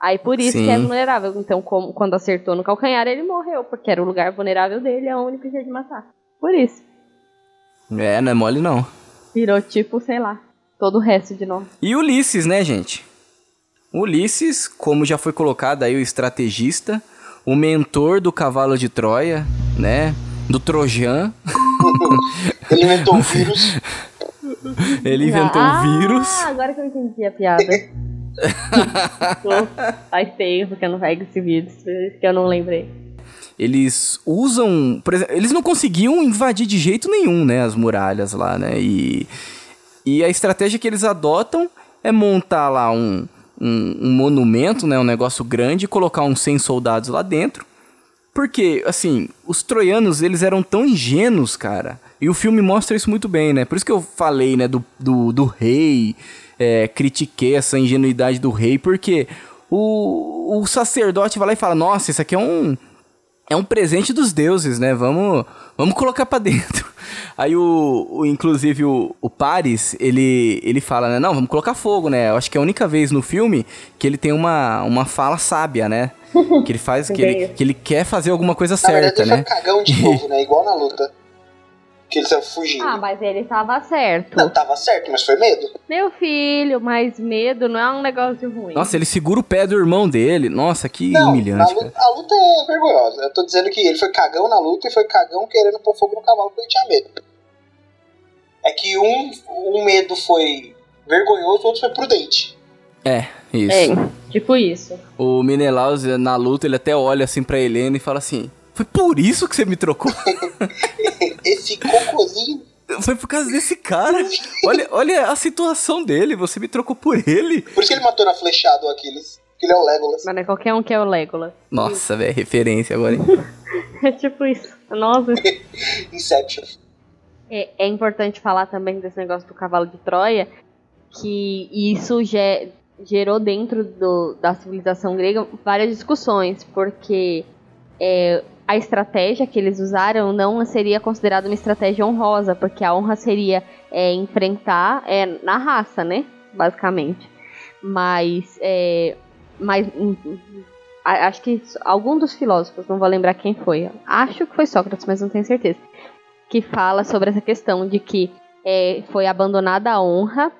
Aí por isso que é Sim. vulnerável. Então, como, quando acertou no calcanhar, ele morreu, porque era o lugar vulnerável dele, é o único jeito de matar. Por isso. É, não é mole não. Virou tipo, sei lá, todo o resto de nós. E Ulisses, né, gente? Ulisses, como já foi colocado aí o estrategista, o mentor do cavalo de Troia, né? Do Trojan. Ele inventou o vírus. Ele inventou ah, o vírus. agora que eu entendi a piada. Faz tempo que eu não pego esse vídeo, isso que eu não lembrei. Eles usam. Exemplo, eles não conseguiam invadir de jeito nenhum, né? As muralhas lá, né? E, e a estratégia que eles adotam é montar lá um, um, um monumento, né? Um negócio grande, e colocar uns 100 soldados lá dentro. Porque, assim, os troianos, eles eram tão ingênuos, cara. E o filme mostra isso muito bem, né? Por isso que eu falei, né, do, do, do rei, é, critiquei essa ingenuidade do rei, porque o, o sacerdote vai lá e fala, nossa, isso aqui é um, é um presente dos deuses, né? Vamos, vamos colocar pra dentro. Aí o, o inclusive o, o Paris, ele, ele fala, né? Não, vamos colocar fogo, né? Eu acho que é a única vez no filme que ele tem uma, uma fala sábia, né? Que ele faz, que ele, que ele quer fazer alguma coisa Na verdade, certa, ele foi né? cagão de novo, né? Igual na luta. Que ele saiu fugindo. Ah, mas ele tava certo. Não, tava certo, mas foi medo. Meu filho, mas medo não é um negócio ruim. Nossa, ele segura o pé do irmão dele. Nossa, que Não, humilhante, cara. luta, a luta é vergonhosa. Eu tô dizendo que ele foi cagão na luta e foi cagão querendo pôr fogo no cavalo porque ele tinha medo. É que um, um medo foi vergonhoso, o outro foi prudente. É, isso. É, tipo isso. O Menelaus, na luta, ele até olha assim pra Helena e fala assim: Foi por isso que você me trocou? Esse cocôzinho. Foi por causa desse cara. Olha, olha a situação dele, você me trocou por ele. Por isso que ele matou na flechada o Aquiles. Que ele é o Legolas. Mas não é qualquer um que é o Legolas. Nossa, velho, referência agora, hein? É tipo isso. Nossa. Inception. É, é importante falar também desse negócio do cavalo de Troia, que isso ge- gerou dentro do- da civilização grega várias discussões, porque é, a estratégia que eles usaram não seria considerada uma estratégia honrosa, porque a honra seria é, enfrentar é, na raça, né? Basicamente. Mas, é, mas hum, hum, acho que algum dos filósofos, não vou lembrar quem foi, acho que foi Sócrates, mas não tenho certeza que fala sobre essa questão de que é, foi abandonada a honra,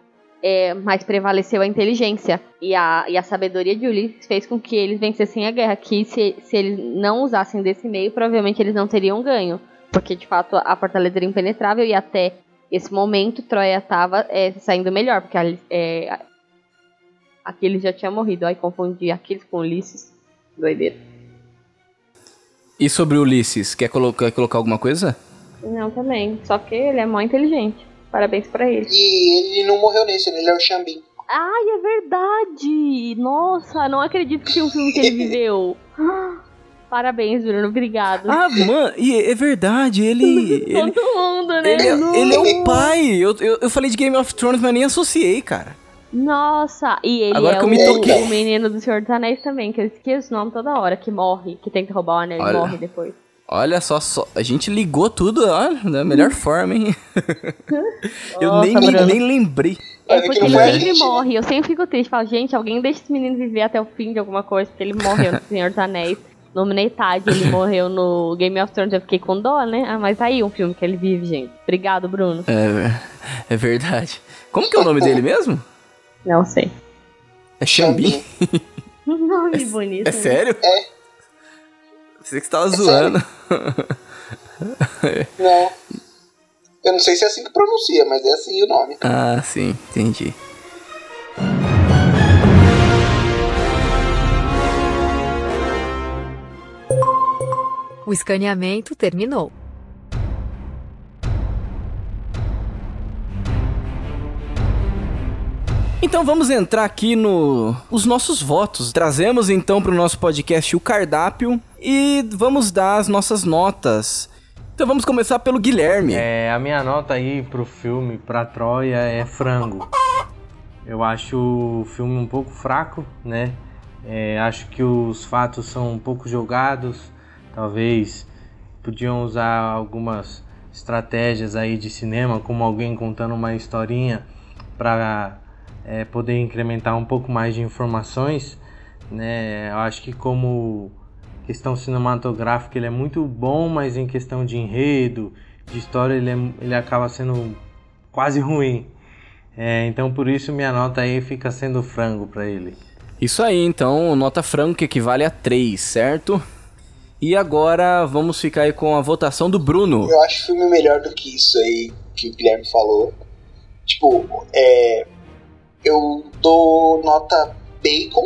é, mas prevaleceu a inteligência. E a, e a sabedoria de Ulisses fez com que eles vencessem a guerra. Que se, se eles não usassem desse meio, provavelmente eles não teriam ganho. Porque de fato a fortaleza era impenetrável e até esse momento Troia estava saindo melhor. Porque é, Aquiles já tinha morrido. Aí confundi Aquiles com Ulisses. Doideira. E sobre Ulisses, quer, colo quer colocar alguma coisa? Não, também. Só que ele é mó inteligente. Parabéns pra ele. E ele não morreu nesse, ele é o Xambin. Ai, é verdade! Nossa, não acredito que tinha um filme que ele viveu. Parabéns, Bruno, obrigado. Ah, mano, e é verdade, ele. ele, Todo mundo, né? ele, é- ele é o pai. Eu, eu, eu falei de Game of Thrones, mas nem associei, cara. Nossa, e ele Agora é que eu o, o menino do Senhor dos Anéis também, que eu esqueço o nome toda hora, que morre, que tenta roubar o anel e morre depois. Olha só, só, a gente ligou tudo ó, da melhor forma, hein? eu Nossa, nem, nem, Bruno. nem lembrei. É porque ele sempre gente, né? morre, eu sempre fico triste, falo, gente, alguém deixa esse menino viver até o fim de alguma coisa, porque ele morreu no Senhor dos Anéis, Nominei Tad, ele morreu no Game of Thrones, eu fiquei com dó, né? Ah, mas aí um filme que ele vive, gente. Obrigado, Bruno. É, é verdade. Como que é o nome dele mesmo? Não sei. É Xambi? Nome bonito. É né? sério? É. Você que você tava zoando. Não. Eu não sei se é assim que pronuncia, mas é assim o nome. ah, sim, entendi. O escaneamento terminou. Então vamos entrar aqui no os nossos votos. Trazemos então para o nosso podcast o cardápio e vamos dar as nossas notas. Então vamos começar pelo Guilherme. É, a minha nota aí pro filme, pra Troia, é frango. Eu acho o filme um pouco fraco, né? É, acho que os fatos são um pouco jogados. Talvez podiam usar algumas estratégias aí de cinema, como alguém contando uma historinha para poder incrementar um pouco mais de informações, né? Eu acho que como questão cinematográfica ele é muito bom, mas em questão de enredo, de história ele, é- ele acaba sendo quase ruim. É, então por isso minha nota aí fica sendo frango para ele. Isso aí, então, nota franco que equivale a 3, certo? E agora vamos ficar aí com a votação do Bruno. Eu acho o filme melhor do que isso aí que o Guilherme falou. Tipo, é. Eu dou nota bacon.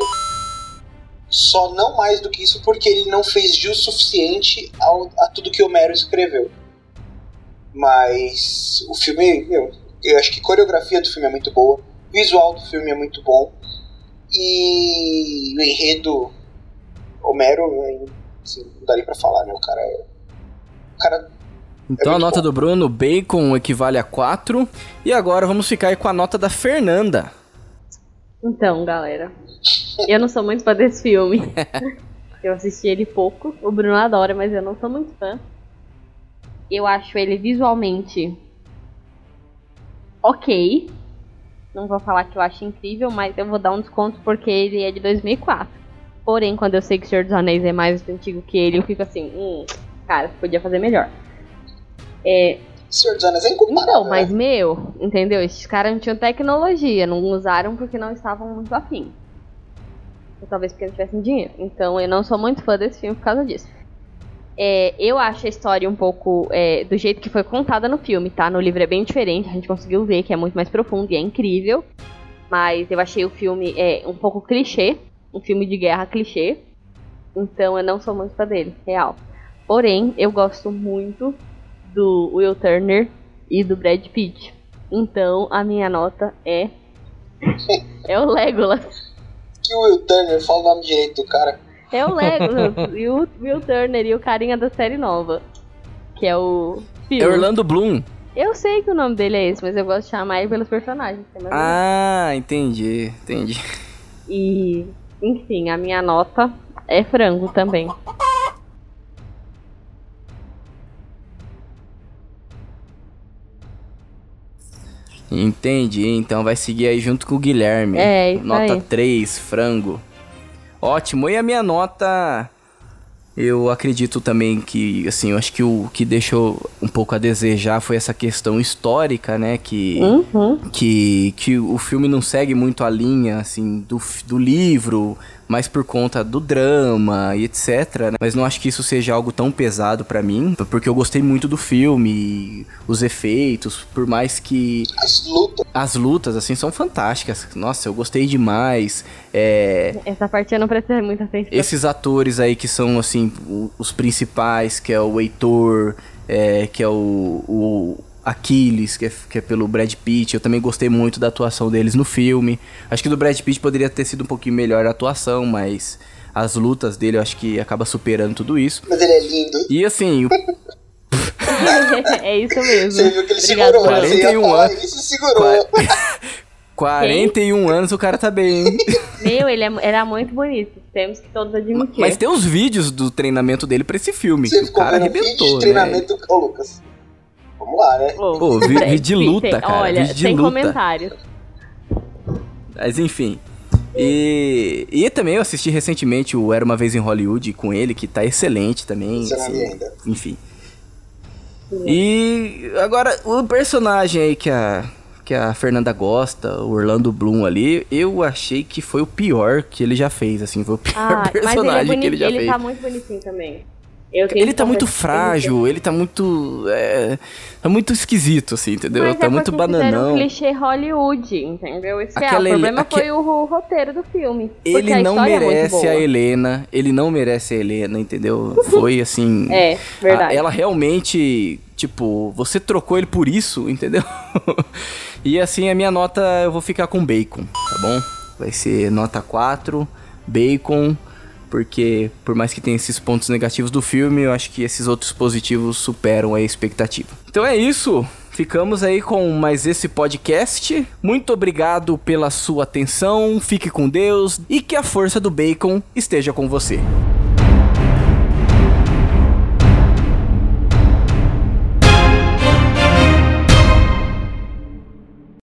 Só não mais do que isso porque ele não fez jus suficiente ao, a tudo que o Homero escreveu. Mas o filme, meu, eu acho que a coreografia do filme é muito boa, o visual do filme é muito bom. E o enredo Homero, assim, não daria pra falar, né? O cara é. O cara Então a muito nota bom. do Bruno, bacon equivale a 4. E agora vamos ficar aí com a nota da Fernanda. Então, galera, eu não sou muito fã desse filme. Eu assisti ele pouco. O Bruno adora, mas eu não sou muito fã. Eu acho ele visualmente ok. Não vou falar que eu acho incrível, mas eu vou dar um desconto porque ele é de 2004. Porém, quando eu sei que o Senhor dos Anéis é mais antigo que ele, eu fico assim, hum, cara, podia fazer melhor. É, Senhor dos Anéis é incomparável. então, mas né? meu, entendeu? Esses caras não tinham tecnologia, não usaram porque não estavam muito afim. Ou talvez porque não tivessem dinheiro. Então eu não sou muito fã desse filme por causa disso. É, eu acho a história um pouco é, do jeito que foi contada no filme, tá? No livro é bem diferente, a gente conseguiu ver que é muito mais profundo e é incrível. Mas eu achei o filme é, um pouco clichê, um filme de guerra clichê. Então eu não sou muito fã dele, real. Porém, eu gosto muito do Will Turner e do Brad Pitt. Então a minha nota é. é o Legolas. Que o Will Turner, fala o nome direito do cara. É o Legolas. e o Will Turner e o carinha da série nova. Que é o. É Phil. Orlando Bloom. Eu sei que o nome dele é esse, mas eu gosto de chamar ele pelos personagens. é. Ah, entendi, entendi. E. Enfim, a minha nota é frango também. Entendi, então vai seguir aí junto com o Guilherme. É, isso Nota aí. 3, frango. Ótimo, e a minha nota. Eu acredito também que, assim, eu acho que o que deixou um pouco a desejar foi essa questão histórica, né? Que, Uhum. que, que o filme não segue muito a linha, assim, do, do livro, mas por conta do drama e etc, né? Mas não acho que isso seja algo tão pesado pra mim, porque eu gostei muito do filme, os efeitos, por mais que As lutas. as lutas, assim, são fantásticas. Nossa, eu gostei demais. É, Essa parte eu não prestei muita atenção. esses atores aí que são, assim, os principais, que é o Heitor, é, que é o, o Aquiles, que é, que é pelo Brad Pitt. Eu também gostei muito da atuação deles no filme. Acho que do Brad Pitt poderia ter sido um pouquinho melhor a atuação, mas as lutas dele eu acho que acaba superando tudo isso. Mas ele é lindo. E assim, o é isso mesmo. Você viu que ele Obrigado, segurou. Bruno. Você ia 41 falar, anos. ele se segurou. qua- 41 anos o cara tá bem, hein? Meu, ele é- era muito bonito. Temos que todos admitir. Mas tem uns vídeos do treinamento dele pra esse filme. Você que o ficou cara um vídeo arrebentou, de né? treinamento. Ô, Lucas. Vamos lá, né? Pô, vi- Brad vídeo de luta, cara, Olha, de sem luta. comentários. Mas enfim. E, e também eu assisti recentemente o Era Uma Vez em Hollywood com ele, que tá excelente também. Não assim, ainda. enfim. E agora, o personagem aí que a, que a Fernanda gosta, o Orlando Bloom ali, eu achei que foi o pior que ele já fez, assim, foi o pior Ah, mas ele é personagem que bonito, ele já ele fez. tá muito bonitinho também. Ele tá muito frágil, ele tá muito. É, tá muito esquisito, assim, entendeu? Mas tá é muito bananão. um clichê Hollywood, entendeu? Esse que é, Aquela o problema aque- foi o, o roteiro do filme. Ele não é merece boa. a Helena, ele não merece a Helena, entendeu? Foi assim. É, verdade. a- ela realmente, tipo, você trocou ele por isso, entendeu? e assim, a minha nota eu vou ficar com bacon, tá bom? Vai ser nota 4, bacon, porque por mais que tenha esses pontos negativos do filme, eu acho que esses outros positivos superam a expectativa. Então é isso. Ficamos aí com mais esse podcast. Muito obrigado pela sua atenção. Fique com Deus e que a força do bacon esteja com você.